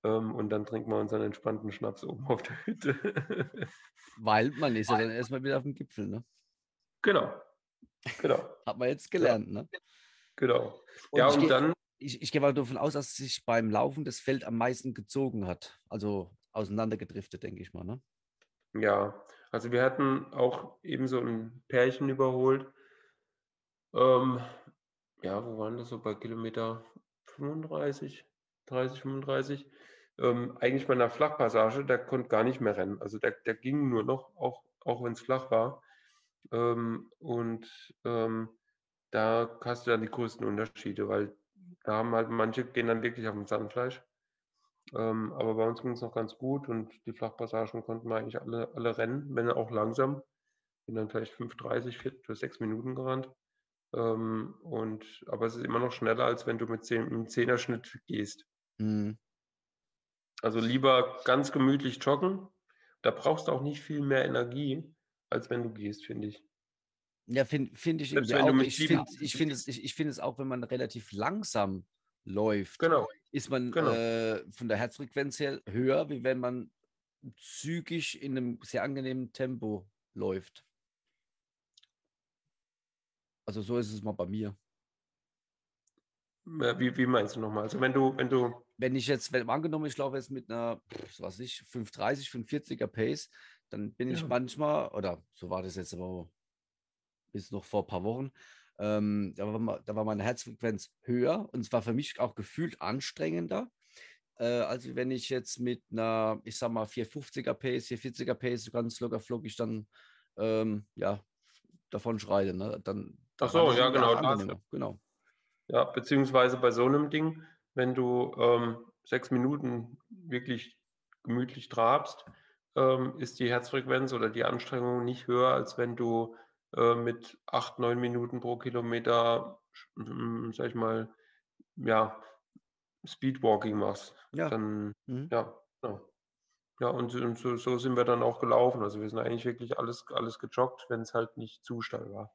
Ähm, und dann trinken wir unseren entspannten Schnaps oben auf der Hütte. *laughs* Weil man ist ja dann erstmal wieder auf dem Gipfel, ne? Genau. Genau. *laughs* Hat man jetzt gelernt, ja. ne? Genau. Und ja, und geh, dann. Ich, ich gehe mal davon aus, dass sich beim Laufen das Feld am meisten gezogen hat. Also auseinandergedriftet, denke ich mal, ne? Ja, also wir hatten auch eben so ein Pärchen überholt. Ähm, ja, wo waren das so bei Kilometer 35, 30, 35? Ähm, eigentlich bei einer Flachpassage, der konnte gar nicht mehr rennen. Also der, der ging nur noch, auch, auch wenn es flach war. Ähm, und ähm, da hast du dann die größten Unterschiede, weil da haben halt manche gehen dann wirklich auf dem Sandfleisch. Ähm, aber bei uns ging es noch ganz gut und die Flachpassagen konnten wir eigentlich alle, alle rennen, wenn auch langsam. Bin dann vielleicht 5,30, 4 bis 6 Minuten gerannt. Ähm, und, aber es ist immer noch schneller, als wenn du mit 10, einem Zehnerschnitt gehst. Mhm. Also lieber ganz gemütlich joggen. Da brauchst du auch nicht viel mehr Energie, als wenn du gehst, finde ich. Ja, finde find ich irgendwie auch. Ich finde ich find es, ich, ich find es auch, wenn man relativ langsam läuft. Genau ist man genau. äh, von der Herzfrequenz her höher, wie wenn man zügig in einem sehr angenehmen Tempo läuft. Also so ist es mal bei mir. Wie, wie meinst du nochmal? Also wenn du, wenn du. Wenn ich jetzt, wenn angenommen, ich laufe jetzt mit einer, was weiß ich, 530, 540er Pace, dann bin ich ja. manchmal, oder so war das jetzt aber bis noch vor ein paar Wochen, ähm, da, war, da, war, meine Herzfrequenz höher und es war für mich auch gefühlt anstrengender, äh, als wenn ich jetzt mit einer, ich sag mal, 450er Pace, 440er Pace ganz locker flockig dann ähm, ja, davon schreite. Ne? Dann, Ach so, ja, genau. genau. Ja, beziehungsweise bei so einem Ding, wenn du ähm, sechs Minuten wirklich gemütlich trabst, ähm, ist die Herzfrequenz oder die Anstrengung nicht höher, als wenn du äh, mit acht, neun Minuten pro Kilometer, hm, sag ich mal, ja, Speedwalking machst. Ja. Dann, mhm. ja, ja. Ja, und, und so, so, sind wir dann auch gelaufen. Also wir sind eigentlich wirklich alles, alles gejoggt, wenn es halt nicht zu steil war.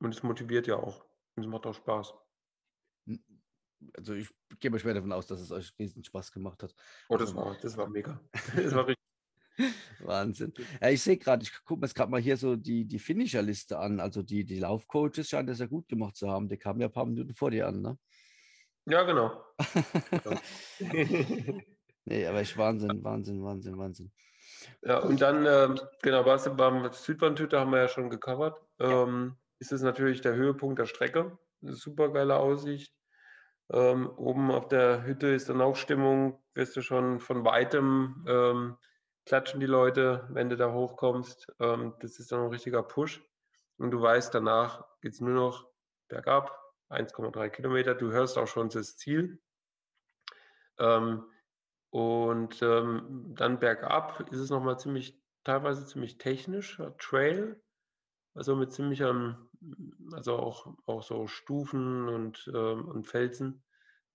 Und es motiviert ja auch. Und es macht auch Spaß. Also ich gehe mal schwer davon aus, dass es euch riesen Spaß gemacht hat. Oh, das also war, das war mega. *laughs* das war richtig Wahnsinn. Ja, ich sehe gerade, ich gucke mir jetzt gerade mal hier so die, die Finisher-Liste an. Also die, die Laufcoaches scheinen das ja gut gemacht zu haben. Die kamen ja ein paar Minuten vor dir an, ne? Ja, genau. *laughs* nee, aber ich Wahnsinn, Wahnsinn, Wahnsinn, Wahnsinn. Ja, und dann, ähm, genau, was beim Südwandhütte haben wir ja schon gecovert. Ähm, ist es natürlich der Höhepunkt der Strecke. Super geile Aussicht. Ähm, oben auf der Hütte ist dann auch Stimmung, wirst du schon von weitem ähm, klatschen die Leute, wenn du da hochkommst. Ähm, das ist dann ein richtiger Push. Und du weißt, danach geht es nur noch bergab, 1,3 Kilometer. Du hörst auch schon das Ziel. Ähm, und ähm, dann bergab ist es nochmal ziemlich, teilweise ziemlich technisch, Trail. Also mit ziemlich, also auch, auch so Stufen und, ähm, und Felsen.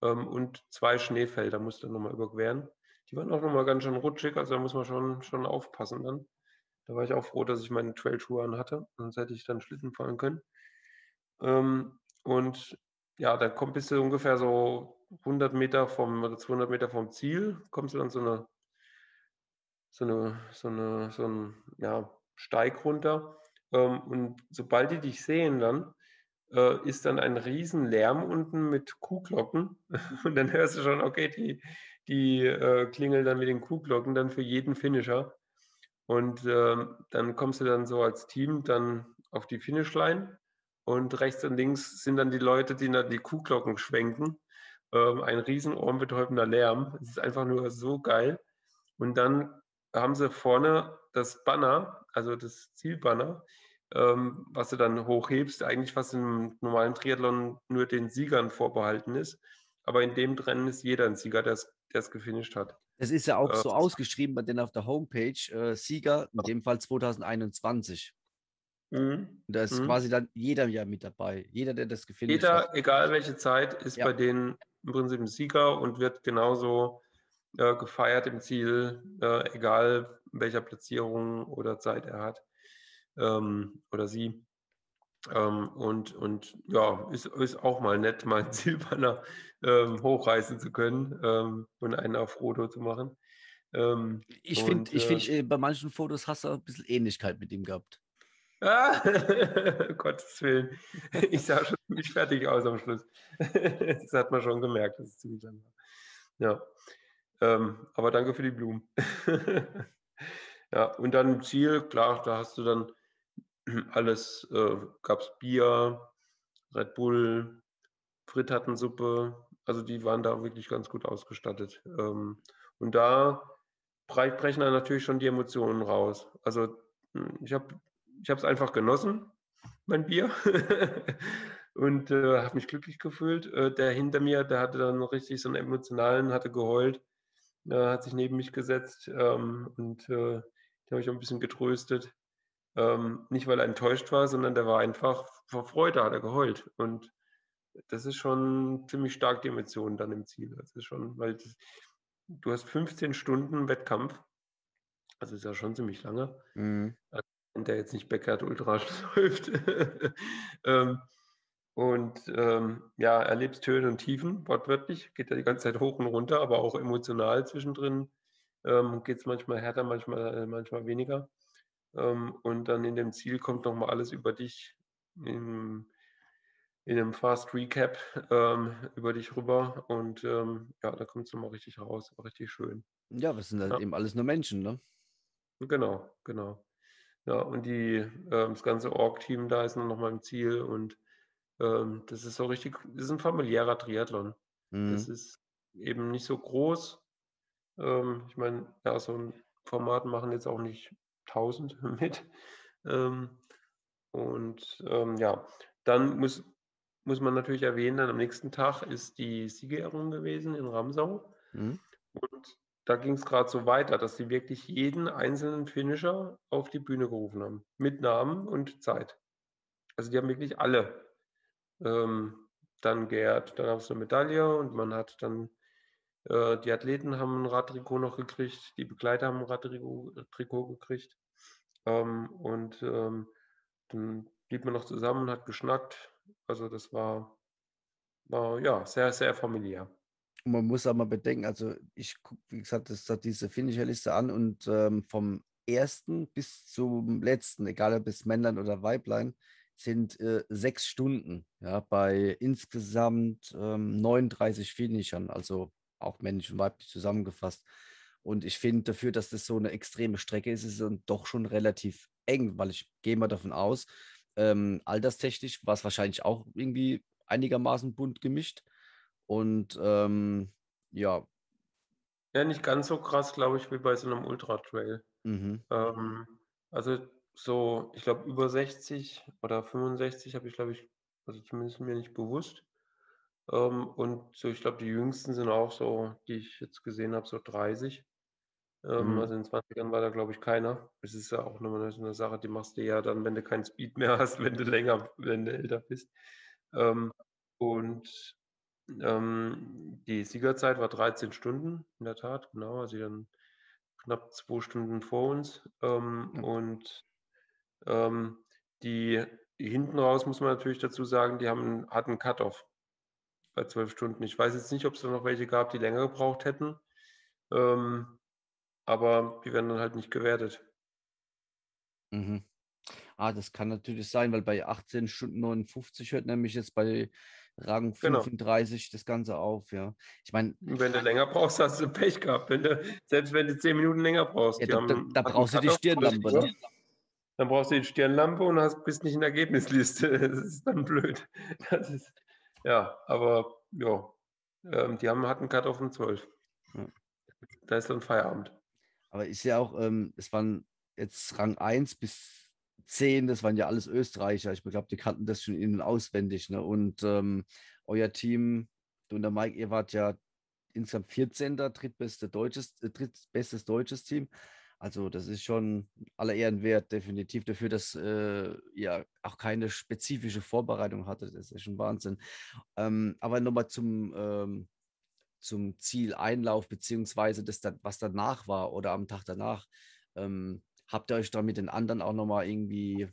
Ähm, und zwei Schneefelder musst du nochmal überqueren. Die waren auch nochmal ganz schön rutschig, also da muss man schon, schon aufpassen dann. Da war ich auch froh, dass ich meine Trailschuhe an hatte, sonst hätte ich dann Schlitten fahren können. Ähm, und ja, dann kommt bis du ungefähr so 100 Meter vom, oder 200 Meter vom Ziel, kommst du dann so eine, so eine, so eine, so ein, ja, Steig runter. Ähm, und sobald die dich sehen dann, äh, ist dann ein Riesenlärm unten mit Kuhglocken. *laughs* Und dann hörst du schon, okay, die, die äh, klingeln dann mit den Kuhglocken dann für jeden Finisher. Und ähm, dann kommst du dann so als Team dann auf die Finishline und rechts und links sind dann die Leute, die dann die Kuhglocken schwenken. Ähm, ein riesen ohrenbetäubender Lärm. Es ist einfach nur so geil. Und dann haben sie vorne das Banner, also das Zielbanner, ähm, was du dann hochhebst, eigentlich was im normalen Triathlon nur den Siegern vorbehalten ist. Aber in dem Rennen ist jeder ein Sieger, der es gefinisht hat. Es ist ja auch äh, so ausgeschrieben bei denen auf der Homepage, äh, Sieger, in dem Fall 2021. Mhm. Da ist mhm. quasi dann jeder ja mit dabei. Jeder, der das gefinisht jeder, hat. Jeder, egal welche Zeit, ist ja. bei denen im Prinzip ein Sieger und wird genauso äh, gefeiert im Ziel, äh, egal welcher Platzierung oder Zeit er hat ähm, oder sie. Ähm, und, und ja, ist, ist auch mal nett, mal einen *laughs* Zielbanner ähm, hochreißen zu können ähm, und einen auf Foto zu machen. Ähm, ich finde, ich find, äh, bei manchen Fotos hast du ein bisschen Ähnlichkeit mit ihm gehabt. Ah, *laughs* Gottes Willen. Ich sah schon ziemlich fertig aus am Schluss. *laughs* das hat man schon gemerkt, dass es ziemlich lang war. Ja. Ähm, aber danke für die Blumen. *laughs* ja, und dann Ziel, klar, da hast du dann *clears throat* alles, äh, gab es Bier, Red Bull, Frittatensuppe. Also die waren da wirklich ganz gut ausgestattet. Ähm, und da brechen dann natürlich schon die Emotionen raus. Also hm, ich habe ich es einfach genossen, mein Bier. *laughs* und äh, habe mich glücklich gefühlt. Äh, der hinter mir, der hatte dann richtig so einen emotionalen, hatte geheult, äh, hat sich neben mich gesetzt ähm, und äh, den habe ich auch ein bisschen getröstet. Ähm, nicht, weil er enttäuscht war, sondern der war einfach vor Freude, hat er geheult. Und das ist schon ziemlich stark die Emotionen dann im Ziel. Das ist schon, weil das, du hast 15 Stunden Wettkampf. Also ist ja schon ziemlich lange. Mhm. Also, der jetzt nicht Beckert Ultra *laughs* läuft. *laughs* ähm, und ähm, ja, erlebst Höhen und Tiefen, wortwörtlich. Geht ja die ganze Zeit hoch und runter, aber auch emotional zwischendrin. Ähm, Geht es manchmal härter, manchmal, äh, manchmal weniger. Ähm, und dann in dem Ziel kommt nochmal alles über dich in, in einem Fast Recap ähm, über dich rüber. Und ähm, ja, da kommt es nochmal richtig raus, richtig schön. Ja, das sind halt ja. eben alles nur Menschen, ne? Genau, genau. Ja, und die, äh, das ganze Org-Team da ist nochmal im Ziel und ähm, das ist so richtig, das ist ein familiärer Triathlon. Mhm. Das ist eben nicht so groß. Ähm, ich meine, ja, so ein Format machen jetzt auch nicht 1000 *laughs* mit. Ähm, und ähm, ja, dann muss, muss man natürlich erwähnen, dann am nächsten Tag ist die Siegerehrung gewesen in Ramsau. Mhm. Und da ging es gerade so weiter, dass sie wirklich jeden einzelnen Finisher auf die Bühne gerufen haben. Mit Namen und Zeit. Also die haben wirklich alle ähm, dann geehrt. Dann gab es eine Medaille und man hat dann, äh, die Athleten haben ein Radtrikot noch gekriegt, die Begleiter haben ein Radtrikot gekriegt. Ähm, und ähm, dann blieb man noch zusammen und hat geschnackt. Also das war, war ja sehr, sehr familiär. Und man muss mal bedenken, also ich gucke, wie gesagt, das hat diese Finisherliste an und ähm, vom ersten bis zum letzten, egal ob es Männlein oder Weiblein, sind äh, sechs Stunden, ja, bei insgesamt ähm, 39 Finishern, also auch männlich und weiblich zusammengefasst. Und ich finde dafür, dass das so eine extreme Strecke ist, ist es doch schon relativ eng, weil ich gehe mal davon aus, ähm, alterstechnisch war es wahrscheinlich auch irgendwie einigermaßen bunt gemischt. Und ähm, ja. Ja, nicht ganz so krass, glaube ich, wie bei so einem Ultra-Trail. Mhm. Ähm, also so, ich glaube, über 60 oder 65 habe ich, glaube ich, also zumindest mir nicht bewusst. Ähm, und so, ich glaube, die jüngsten sind auch so, die ich jetzt gesehen habe, so 30. Ähm, mhm. Also in den 20ern war da, glaube ich, keiner. Es ist ja auch nochmal eine Sache, die machst du ja dann, wenn du keinen Speed mehr hast, wenn du länger, wenn du älter bist. Ähm, und ähm, die Siegerzeit war 13 Stunden, in der Tat, genau. Also dann knapp zwei Stunden vor uns. Ähm, mhm. Und ähm, die hinten raus muss man natürlich dazu sagen, die haben, hatten Cut-off bei zwölf Stunden. Ich weiß jetzt nicht, ob es da noch welche gab, die länger gebraucht hätten. Ähm, aber die werden dann halt nicht gewertet. Mhm. Ah, das kann natürlich sein, weil bei 18 Stunden 59 hört nämlich jetzt bei Rang Genau. 35 das Ganze auf, ja. Ich meine, wenn du länger brauchst, hast du Pech gehabt. Wenn du, selbst wenn du zehn Minuten länger brauchst. ja, da, da, haben- da hatten brauchst du die Cut-off 12 Stirnlampe, ne? Dann brauchst du die Stirnlampe und hast, bist nicht in der Ergebnisliste. *laughs* Das ist dann blöd. Ist, ja, aber ja, ähm, die haben, hatten Cut auf um 12. Ja. Da ist dann Feierabend. Aber ist ja auch, ähm, es waren jetzt Rang 1 bis 10, das waren ja alles Österreicher. Ich glaube, die kannten das schon innen auswendig. Ne? Und ähm, euer Team, du und der Mike, ihr wart ja insgesamt 14. drittbeste deutsches, äh, drittbestes deutsches Team. Also das ist schon aller Ehren wert, definitiv dafür, dass äh, ihr auch keine spezifische Vorbereitung hattet. Das ist schon Wahnsinn. Ähm, aber nochmal zum, ähm, zum Zieleinlauf, beziehungsweise das, was danach war oder am Tag danach. Ähm, habt ihr euch da mit den anderen auch nochmal irgendwie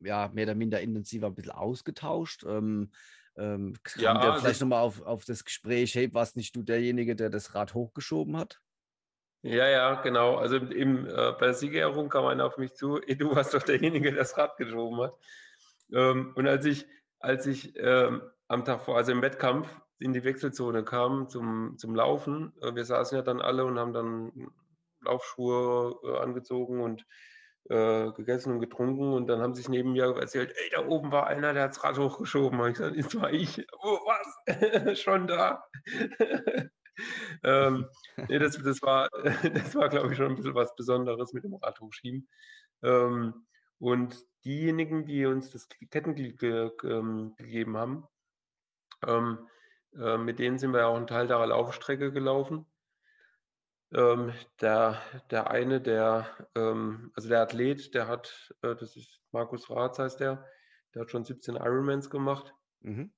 ja, mehr oder minder intensiver ein bisschen ausgetauscht? Ähm, ähm, Ja, also- vielleicht nochmal auf, auf das Gespräch, hey, warst nicht du derjenige, der das Rad hochgeschoben hat? Ja, ja, genau. Also im, äh, bei der Siegerehrung kam einer auf mich zu, *laughs* "Ey, du warst doch derjenige, der das Rad geschoben hat. Ähm, und als ich, als ich ähm, am Tag vor, also im Wettkampf in die Wechselzone kam zum, zum Laufen, äh, wir saßen ja dann alle und haben dann Laufschuhe äh, angezogen und äh, gegessen und getrunken und dann haben sich neben mir erzählt, ey, da oben war einer, der hat das Rad hochgeschoben. Und ich gesagt, das war ich. Oh, was? *laughs* Schon da? *laughs* ähm, *laughs* nee, das, das war, *laughs* das war glaube ich, schon ein bisschen was Besonderes mit dem Rad hochschieben. Ähm, und diejenigen, die uns das Kettenglied ge, ge, ähm, gegeben haben, ähm, äh, mit denen sind wir ja auch einen Teil der Laufstrecke gelaufen. Ähm, der, der eine, der, ähm, also der Athlet, der hat, äh, das ist Markus Ratz heißt der, der hat schon 17 Ironmans gemacht. Mhm.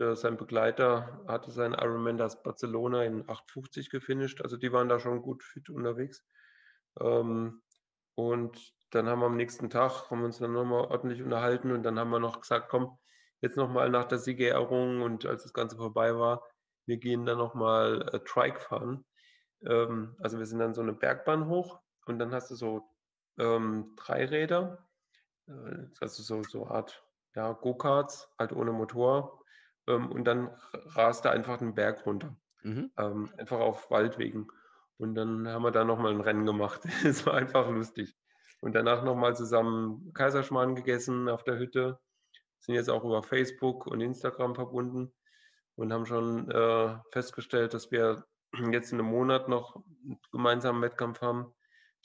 Äh, sein Begleiter hatte seinen Ironman aus Barcelona in 850 gefinisht. Also die waren da schon gut fit unterwegs. Ähm, und dann haben wir am nächsten Tag, haben uns dann nochmal ordentlich unterhalten und dann haben wir noch gesagt, komm, jetzt nochmal nach der Siegerehrung und als das Ganze vorbei war, wir gehen dann nochmal äh, Trike fahren. Ähm, also wir sind dann so eine Bergbahn hoch und dann hast du so ähm, drei Räder, äh, also so, so Art ja, Go-Karts, halt ohne Motor. Ähm, und dann rast du einfach den Berg runter, Mhm. ähm, einfach auf Waldwegen. Und dann haben wir da nochmal ein Rennen gemacht. *laughs* Es war einfach lustig. Und danach nochmal zusammen Kaiserschmarrn gegessen auf der Hütte. Sind jetzt auch über Facebook und Instagram verbunden und haben schon äh, festgestellt, dass wir *clears throat* jetzt in einem Monat noch einen gemeinsamen Wettkampf haben,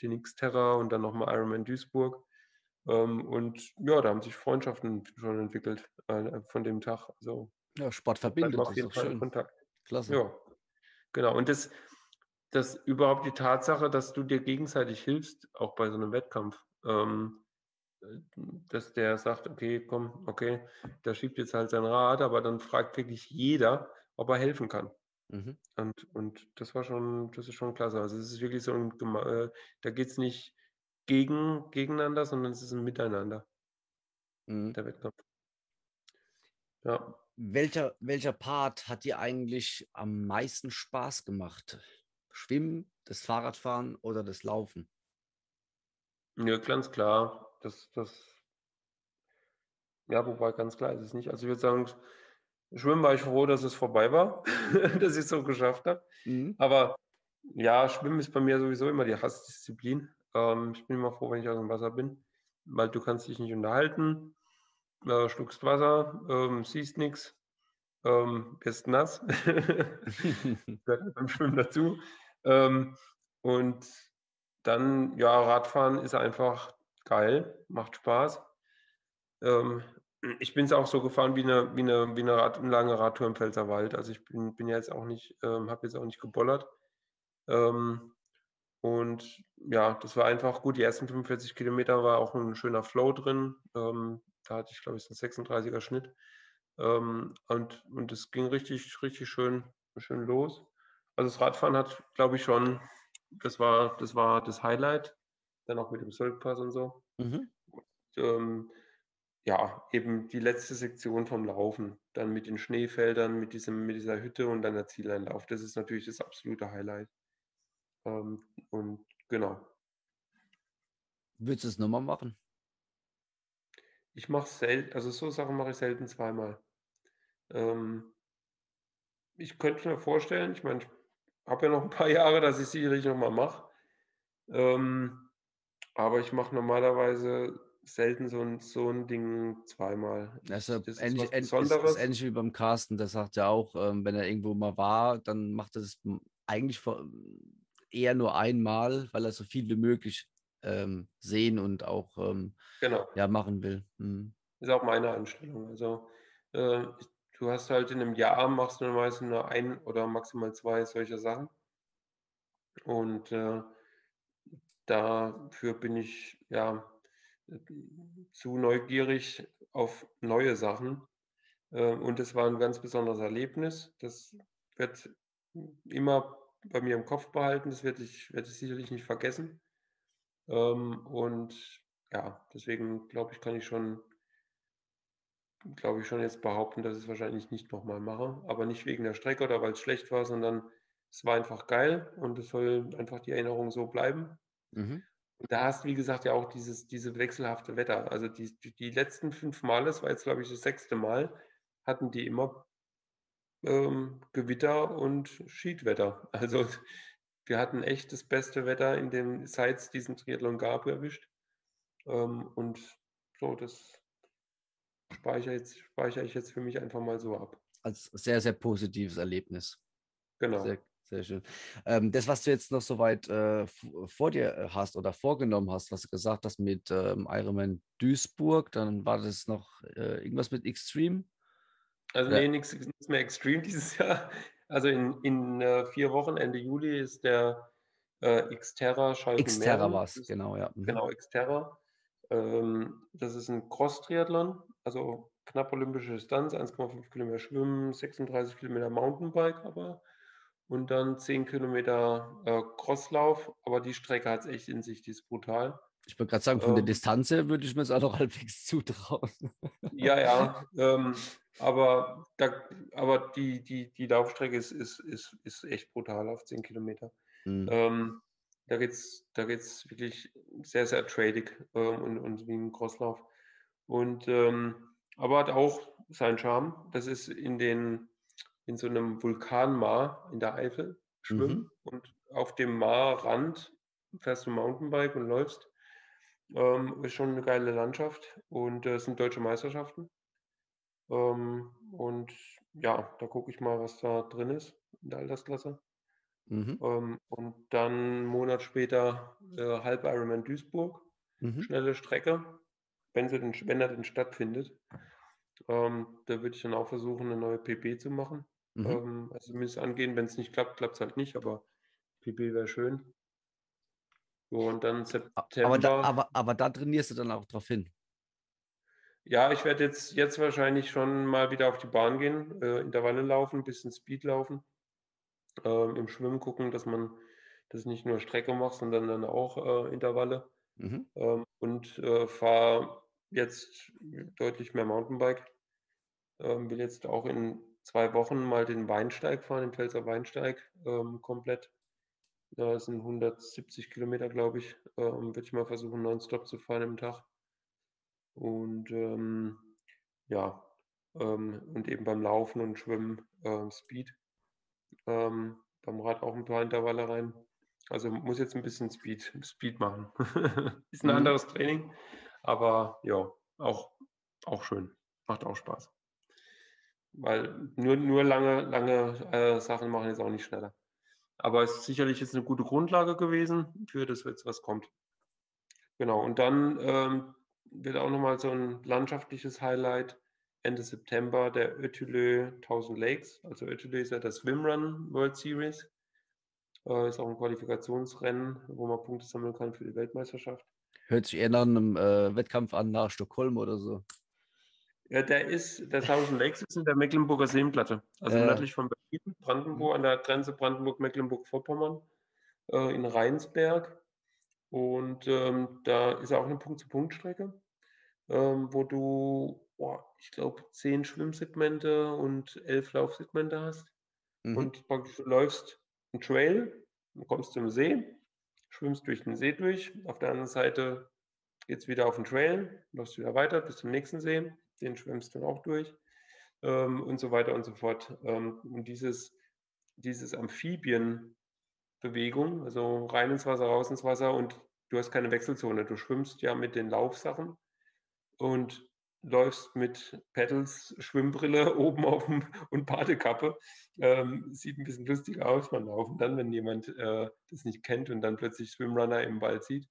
den Xterra und dann nochmal Ironman Duisburg. Ähm, und ja, da haben sich Freundschaften schon entwickelt äh, von dem Tag. Also Ja, Sport verbindet, auf ist jeden Fall schön. Kontakt. Klasse. Ja, genau. Und das, das überhaupt die Tatsache, dass du dir gegenseitig hilfst, auch bei so einem Wettkampf, ähm, äh, dass der sagt, okay, komm, okay, der schiebt jetzt halt sein Rad, aber dann fragt wirklich jeder, ob er helfen kann. Mhm. Und, und das war schon, das ist schon klasse. Also es ist wirklich so ein, äh, da geht es nicht gegen, gegeneinander, sondern es ist ein Miteinander, Mhm. der Wettkampf. Ja. Welcher, welcher Part hat dir eigentlich am meisten Spaß gemacht? Schwimmen, das Fahrradfahren oder das Laufen? Ja, ganz klar. Das, das, ja, wobei ganz klar ist es nicht. Also ich würde sagen, Schwimmen war ich froh, dass es vorbei war, *laughs* dass ich es so geschafft habe. Mhm. Aber ja, Schwimmen ist bei mir sowieso immer die Hassdisziplin. Ähm, ich bin immer froh, wenn ich aus dem Wasser bin, weil du kannst dich nicht unterhalten, äh, schluckst Wasser, ähm, siehst nichts, ähm, bist nass. *laughs* Gehört beim Schwimmen dazu. Ähm, und dann, ja, Radfahren ist einfach geil, macht Spaß. Ähm, ich bin es auch so gefahren wie eine, wie eine, wie eine, Rad, eine lange Radtour im Pfälzerwald. Also ich bin, bin ja jetzt auch nicht, ähm, habe jetzt auch nicht gebollert. Ähm, und ja, das war einfach gut. Die ersten 45 Kilometer war auch ein schöner Flow drin. Ähm, da hatte ich, glaube ich, einen 36er Schnitt. Ähm, und, und es ging richtig, richtig schön, schön los. Also das Radfahren hat, glaube ich, schon, das war, das war das Highlight. Dann auch mit dem Sölkpass und so. Mhm. Ähm, ja, eben die letzte Sektion vom Laufen, dann mit den Schneefeldern, mit diesem, mit dieser Hütte und dann der Zieleinlauf. Das ist natürlich das absolute Highlight. Ähm, und genau. Würdest du es nochmal machen? Ich mache selten also so Sachen mache ich selten zweimal. Ähm ich könnte mir vorstellen ich meine, ich habe ja noch 'n paar *laughs* Jahre, dass ich's sicherlich noch mal mache. Ähm, aber ich mache normalerweise selten so 'n so 'n Ding zweimal. Ich das ist ähnlich was ähn ist ist Besonderes. ähnlich wie beim Carsten, der sagt ja auch, ähm, wenn er irgendwo mal war, dann macht er das eigentlich eher nur einmal, weil er so viel wie möglich, ähm, sehen und auch, ähm, Genau. ja, machen will. Mhm. Ist auch meine Einstellung. Also, äh, du hast halt in 'nem Jahr machst du meistens nur 1 oder maximal 2 solche Sachen. Und, äh, dafür bin ich, ja, zu neugierig auf neue Sachen. Äh, und das war 'n ganz besonderes Erlebnis. Das wird immer bei mir im Kopf behalten. Das werde ich werde ich sicherlich nicht vergessen. Ähm, und ja, deswegen glaube ich, kann ich schon glaube ich schon jetzt behaupten, dass ich's wahrscheinlich nicht noch mal mache, aber nicht wegen der Strecke oder weil's schlecht war, sondern es war einfach geil und es soll einfach die Erinnerung so bleiben. Mhm. Und da hast du, wie gesagt, ja auch dieses diese wechselhafte Wetter. Also, die die letzten 5 Male, das war jetzt, glaube ich, das 6. Mal, hatten die immer ähm, Gewitter und Schiedwetter. Also, wir hatten echt das beste Wetter in dem seit's diesen Triathlon gab, erwischt. Ähm, und so, das speichere jetzt speichere ich jetzt für mich einfach mal so ab. Als sehr, sehr positives Erlebnis. Sehr, Genau. sehr schön. Ähm, das, was du jetzt noch so weit, äh, vor dir, äh, hast oder vorgenommen hast, was du gesagt hast mit, ähm, Ironman Duisburg, dann war das noch, äh, irgendwas mit Extreme? Also, Ja. ne, nix nix mehr Extreme dieses *laughs* Jahr. Also, in in, äh, 4 Wochen, Ende Juli, ist der, äh, Xterra Xterra Schalken-Meeren. war's, Das genau, ja. Mhm. genau, Xterra. Ähm, das ist 'n Cross-Triathlon, also knapp olympische Distanz, 1,5 Kilometer Schwimmen, 36 Kilometer Mountainbike aber und dann 10 Kilometer, äh, Crosslauf. Aber die Strecke hat's echt in sich, die ist brutal. Ich wollte grad sagen, von der Ähm Distanz her würde ich mir's auch noch *laughs* halbwegs zutrauen. Ja, ja, *laughs* ähm, aber da aber die die die Laufstrecke ist ist ist ist echt brutal auf 10 Kilometer. Mhm. Ähm, da geht's da geht's wirklich sehr, sehr trailig, ähm, und und wie 'n Crosslauf. Und, ähm aber hat auch seinen Charme. Das ist in den in so 'nem Vulkanmar in der Eifel Mhm. schwimmen und auf dem Marrand fährst du Mountainbike und läufst. Ähm, ist schon 'ne geile Landschaft und, äh, sind Deutsche Meisterschaften. Ähm, und ja, da gucke ich mal, was da drin ist in der Altersklasse. Mhm. Ähm, und dann 'n Monat später, äh, Halb-Ironman Duisburg, Mhm. schnelle Strecke, wenn sie denn sch wenn er denn stattfindet. Ähm, da würde ich dann auch versuchen, 'ne neue PB zu machen. Mhm. Ähm, also zumindest angehen. Wenn's nicht klappt, klappt's halt nicht, aber PB wäre schön. Und dann A aber da September aber aber da trainierst du dann auch drauf hin? Ja, ich werde jetzt jetzt wahrscheinlich schon mal wieder auf die Bahn gehen, äh, Intervalle laufen, bisschen Speed laufen. Ähm, im Schwimmen gucken, dass man das nicht nur Strecke macht, sondern dann auch, äh, Intervalle. Mhm. Ähm, und, äh, fahre jetzt deutlich mehr Mountainbike. Ähm, will jetzt auch in 2 Wochen mal den Weinsteig fahren, den Pfälzer Weinsteig, ähm, komplett. Das sind 170 Kilometer, glaube ich. Ähm, würde ich mal versuchen, nonstop zu fahren am Tag. Und, ähm, ja, ähm, und eben beim Laufen und Schwimmen, ähm, Speed. Ähm, beim Rad auch 'n paar Intervalle rein. Also, muss jetzt 'n bisschen Speed Speed machen. *laughs* Ist 'n Mhm. anderes Training, aber ja, auch auch schön. Macht auch Spaß. Weil nur nur lange lange, äh, Sachen machen jetzt auch nicht schneller. Aber es ist sicherlich jetzt 'ne gute Grundlage gewesen für das jetzt, was kommt. Genau, und dann, ähm, wird auch noch mal so 'n landschaftliches Highlight Ende September der Ötillö 1000 Lakes. Also, Ötillö ist ja das Swimrun World Series. Äh, ist auch 'n Qualifikationsrennen, wo man Punkte sammeln kann für die Weltmeisterschaft. Hört sich eher nach 'nem, äh, Wettkampf an nach Stockholm oder so. Ja, der ist der 1000 Lakes ist in der Mecklenburger Seenplatte, also Ja. nördlich von Mhm. Brandenburg an der Grenze Brandenburg-Mecklenburg-Vorpommern, äh, in Rheinsberg. Und, ähm, da ist auch 'ne Punkt-zu-Punkt-Strecke, ähm, wo du, boah, ich glaube, 10 Schwimmsegmente und 11 Laufsegmente hast. Mhm. Und praktisch du läufst 'n Trail, kommst zum See, schwimmst durch den See durch. Auf der anderen Seite geht es wieder auf den Trail, läufst wieder weiter bis zum nächsten See, den schwimmst du dann auch durch ähm, und so weiter und so fort. Ähm, und dieses, dieses Amphibienbewegung, also rein ins Wasser, raus ins Wasser und du hast keine Wechselzone. Du schwimmst ja mit den Laufsachen und läufst mit Pedals, Schwimmbrille *laughs* oben auf dem und Badekappe. Ähm, sieht ein bisschen lustig aus beim Laufen dann, wenn jemand äh, das nicht kennt und dann plötzlich Swimrunner im Wald sieht.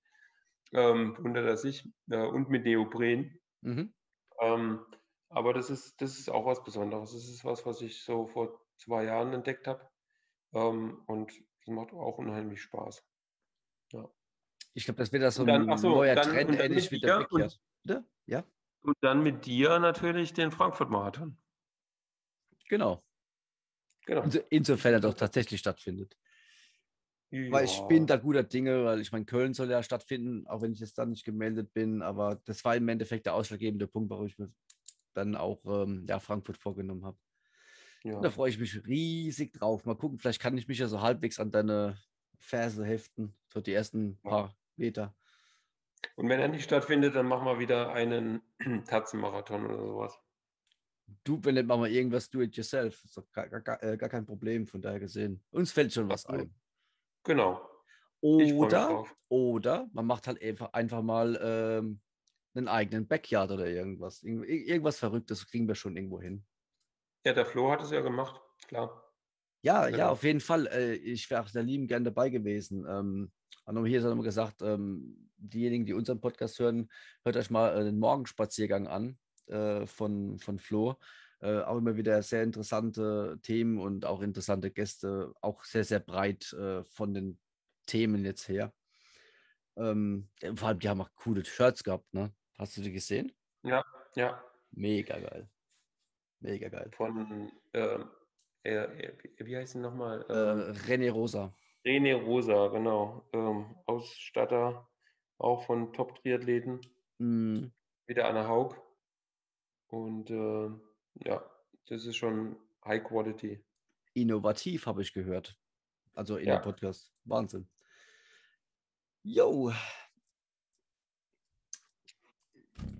Ähm, wundert er sich. Äh, und mit Neopren. Mhm. Ähm, aber das ist, das ist auch was Besonderes. Das ist was, was ich so vor zwei Jahren entdeckt habe. Ähm, und das macht auch unheimlich Spaß. Ja. Ich glaube, das wird das so ein dann, so, neuer dann, Trend, ähnlich wie der und, Ja. Und dann mit dir natürlich den Frankfurt-Marathon. Genau. genau. Insofern er doch tatsächlich stattfindet. Ja. Weil ich bin da guter Dinge, weil ich meine, Köln soll ja stattfinden, auch wenn ich jetzt dann nicht gemeldet bin. Aber das war im Endeffekt der ausschlaggebende Punkt, warum ich mir dann auch ähm, ja, Frankfurt vorgenommen habe. Ja. Da freue ich mich riesig drauf. Mal gucken, vielleicht kann ich mich ja so halbwegs an deine Ferse heften, so die ersten paar Meter. Und wenn er nicht stattfindet, dann machen wir wieder einen *clears throat* Tatzenmarathon oder sowas. Du, wenn nicht, machen wir irgendwas do it yourself. Gar, gar, äh, gar kein Problem, von daher gesehen. Uns fällt schon was ein. Genau. Oder, oder man macht halt einfach, einfach mal ähm, einen eigenen Backyard oder irgendwas. Irgend, irgendwas Verrücktes kriegen wir schon irgendwo hin. Ja, der Flo hat es ja gemacht, klar. Ja, genau. ja, auf jeden Fall. Äh, ich wäre auch sehr lieben gern dabei gewesen. Ähm, hier ist immer gesagt, ähm, diejenigen, die unseren Podcast hören, hört euch mal äh, den Morgenspaziergang an äh, von, von Flo. Äh, auch immer wieder sehr interessante Themen und auch interessante Gäste, auch sehr, sehr breit von den Themen jetzt her. Ähm, vor allem, die haben auch coole Shirts gehabt, ne? Hast du die gesehen? Ja, ja. Mega geil. Mega geil. Von, äh, äh, wie heißt sie nochmal? Ähm, René Rosa. René Rosa, genau. Ähm, Ausstatter, auch von Top-Triathleten. Mm. Wieder Anna Haug. Und äh, ja, das ist schon High Quality. Innovativ, habe ich gehört. Also in ja. der Podcast. Wahnsinn. Jo,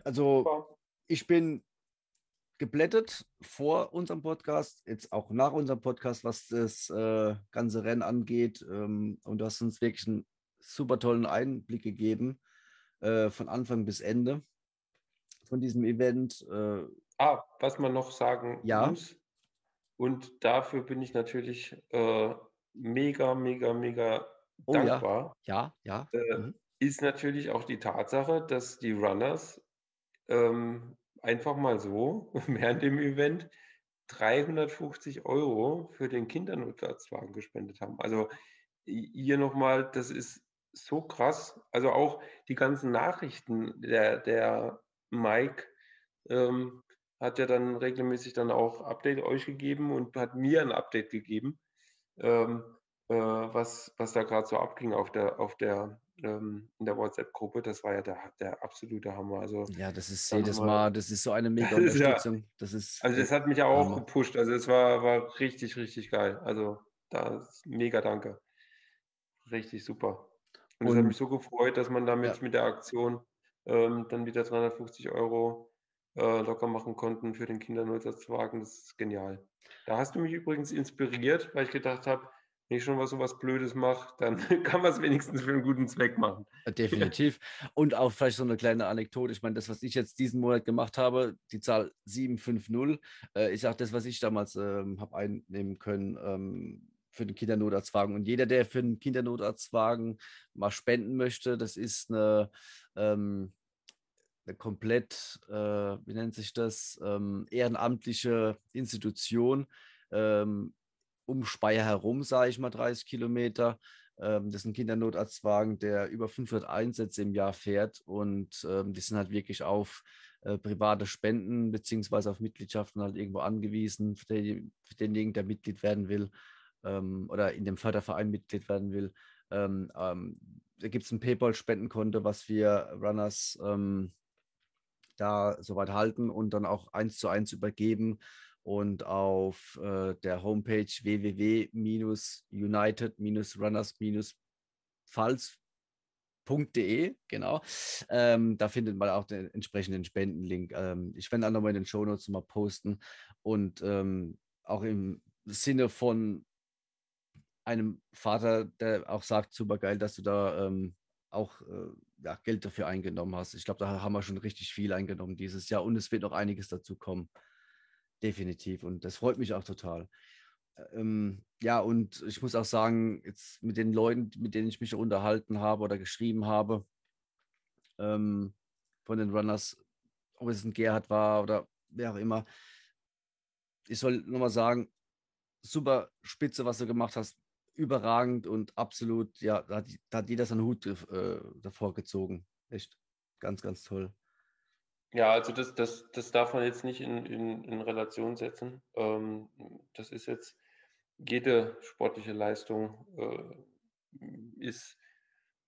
Also ich bin geblättet vor unserem Podcast, jetzt auch nach unserem Podcast, was das äh, ganze Rennen angeht. Ähm, und du hast uns wirklich einen super tollen Einblick gegeben, äh, von Anfang bis Ende von diesem Event. Äh, ah, was man noch sagen ja. muss, und dafür bin ich natürlich äh, mega, mega, mega oh, dankbar. Ja, ja. ja. Äh, mhm. Ist natürlich auch die Tatsache, dass die Runners ähm, einfach mal so *laughs* während dem Event 350 Euro für den Kindernotarztwagen gespendet haben. Also hier nochmal, das ist so krass. Also auch die ganzen Nachrichten, der, der Mike ähm, hat ja dann regelmäßig dann auch Update euch gegeben und hat mir ein Update gegeben, ähm, äh, was, was da gerade so abging auf der, auf der ähm, in der WhatsApp-Gruppe. Das war ja der, der absolute Hammer. Also, ja, das ist jedes Mal, das ist so eine *laughs* mega Unterstützung. Ja, das ist, also das hat mich ja auch Hammer. gepusht. Also es war, war richtig, richtig geil. Also da mega danke. Richtig super. Und es hat mich so gefreut, dass man damit ja. mit der Aktion ähm, dann wieder 350 Euro äh, locker machen konnten für den Kindernotarztwagen. Das ist genial. Da hast du mich übrigens inspiriert, weil ich gedacht habe, wenn ich schon was so was Blödes mache, dann *laughs* kann man es wenigstens für einen guten Zweck machen. Definitiv. *laughs* Und auch vielleicht so eine kleine Anekdote. Ich meine, das, was ich jetzt diesen Monat gemacht habe, die Zahl 750, äh, ist auch das, was ich damals ähm, habe einnehmen können ähm, für den Kindernotarztwagen. Und jeder, der für den Kindernotarztwagen mal spenden möchte, das ist eine, ähm, eine komplett, äh, wie nennt sich das, ähm, ehrenamtliche Institution ähm, um Speyer herum, sage ich mal, 30 Kilometer. Ähm, das ist ein Kindernotarztwagen, der über 500 Einsätze im Jahr fährt und ähm, die sind halt wirklich auf äh, private Spenden beziehungsweise auf Mitgliedschaften halt irgendwo angewiesen, für, den, für denjenigen, der Mitglied werden will ähm, oder in dem Förderverein Mitglied werden will. Ähm, ähm, da gibt es ein PayPal-Spendenkonto, was wir Runners ähm, da soweit halten und dann auch eins zu eins übergeben und auf äh, der Homepage www-united-runners-pfalz www.spendengeld.de, genau. Ähm, da findet man auch den entsprechenden Spendenlink. Ähm, ich werde auch nochmal in den Shownotes mal posten und ähm, auch im Sinne von einem Vater, der auch sagt, super geil, dass du da ähm, auch äh, ja, Geld dafür eingenommen hast. Ich glaube, da haben wir schon richtig viel eingenommen dieses Jahr und es wird noch einiges dazu kommen. Definitiv. Und das freut mich auch total. Ähm, ja, und ich muss auch sagen, jetzt mit den Leuten, mit denen ich mich unterhalten habe oder geschrieben habe, ähm, von den Runners, ob es ein Gerhard war oder wer auch immer, ich soll nochmal sagen, super spitze, was du gemacht hast, überragend und absolut, ja, da hat, da hat jeder seinen Hut äh, davor gezogen. Echt ganz, ganz toll. Ja, also das, das, das darf man jetzt nicht in, in, in Relation setzen. Ähm, das ist jetzt jede sportliche Leistung äh, ist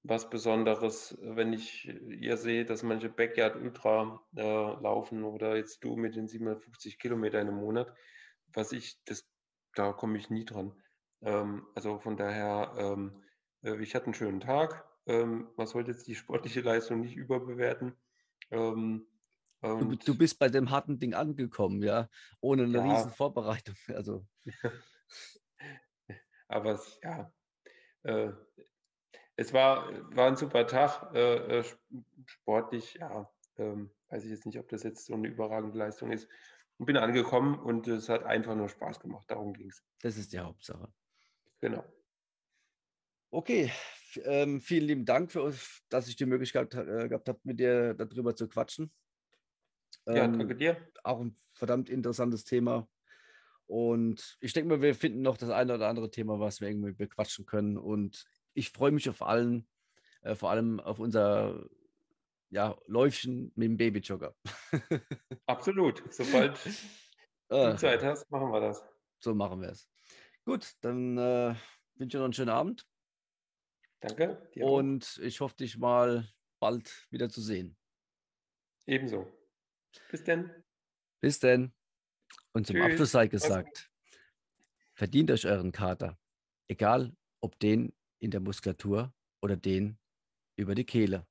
was Besonderes, wenn ich ihr sehe, dass manche Backyard Ultra äh, laufen oder jetzt du mit den 750 Kilometern im Monat, was ich, das, da komme ich nie dran. Ähm, also von daher, ähm, äh, ich hatte einen schönen Tag. Ähm, man sollte jetzt die sportliche Leistung nicht überbewerten. Ähm, du, du, bist bei dem harten Ding angekommen, ja, ohne eine ja. riesen Vorbereitung. *laughs* Also. *laughs* Aber es, ja, äh, es war, war ein super Tag. Äh, äh sportlich, ja, ähm, weiß ich jetzt nicht, ob das jetzt so eine überragende Leistung ist. Und bin angekommen und es hat einfach nur Spaß gemacht. Darum ging es. Das ist die Hauptsache. Genau. Okay, ähm, vielen lieben Dank für dass ich die Möglichkeit äh, gehabt habe, mit dir darüber zu quatschen. Ähm, ja, danke dir. Auch ein verdammt interessantes Thema. Und ich denke mal, wir finden noch das eine oder andere Thema, was wir irgendwie bequatschen können. Und ich freue mich auf allen, äh, vor allem auf unser ja, Läufchen mit dem Babyjogger. *laughs* Absolut. Sobald du äh, Zeit hast, machen wir das. So machen wir es. Gut, dann äh, wünsche ich noch einen schönen Abend. Danke. Und ich hoffe, dich mal bald wieder zu sehen. Ebenso. Bis denn. Bis denn. Und zum Tschüss. Abschluss sei gesagt, verdient euch euren Kater. Egal, ob den in der Muskulatur oder den über die Kehle.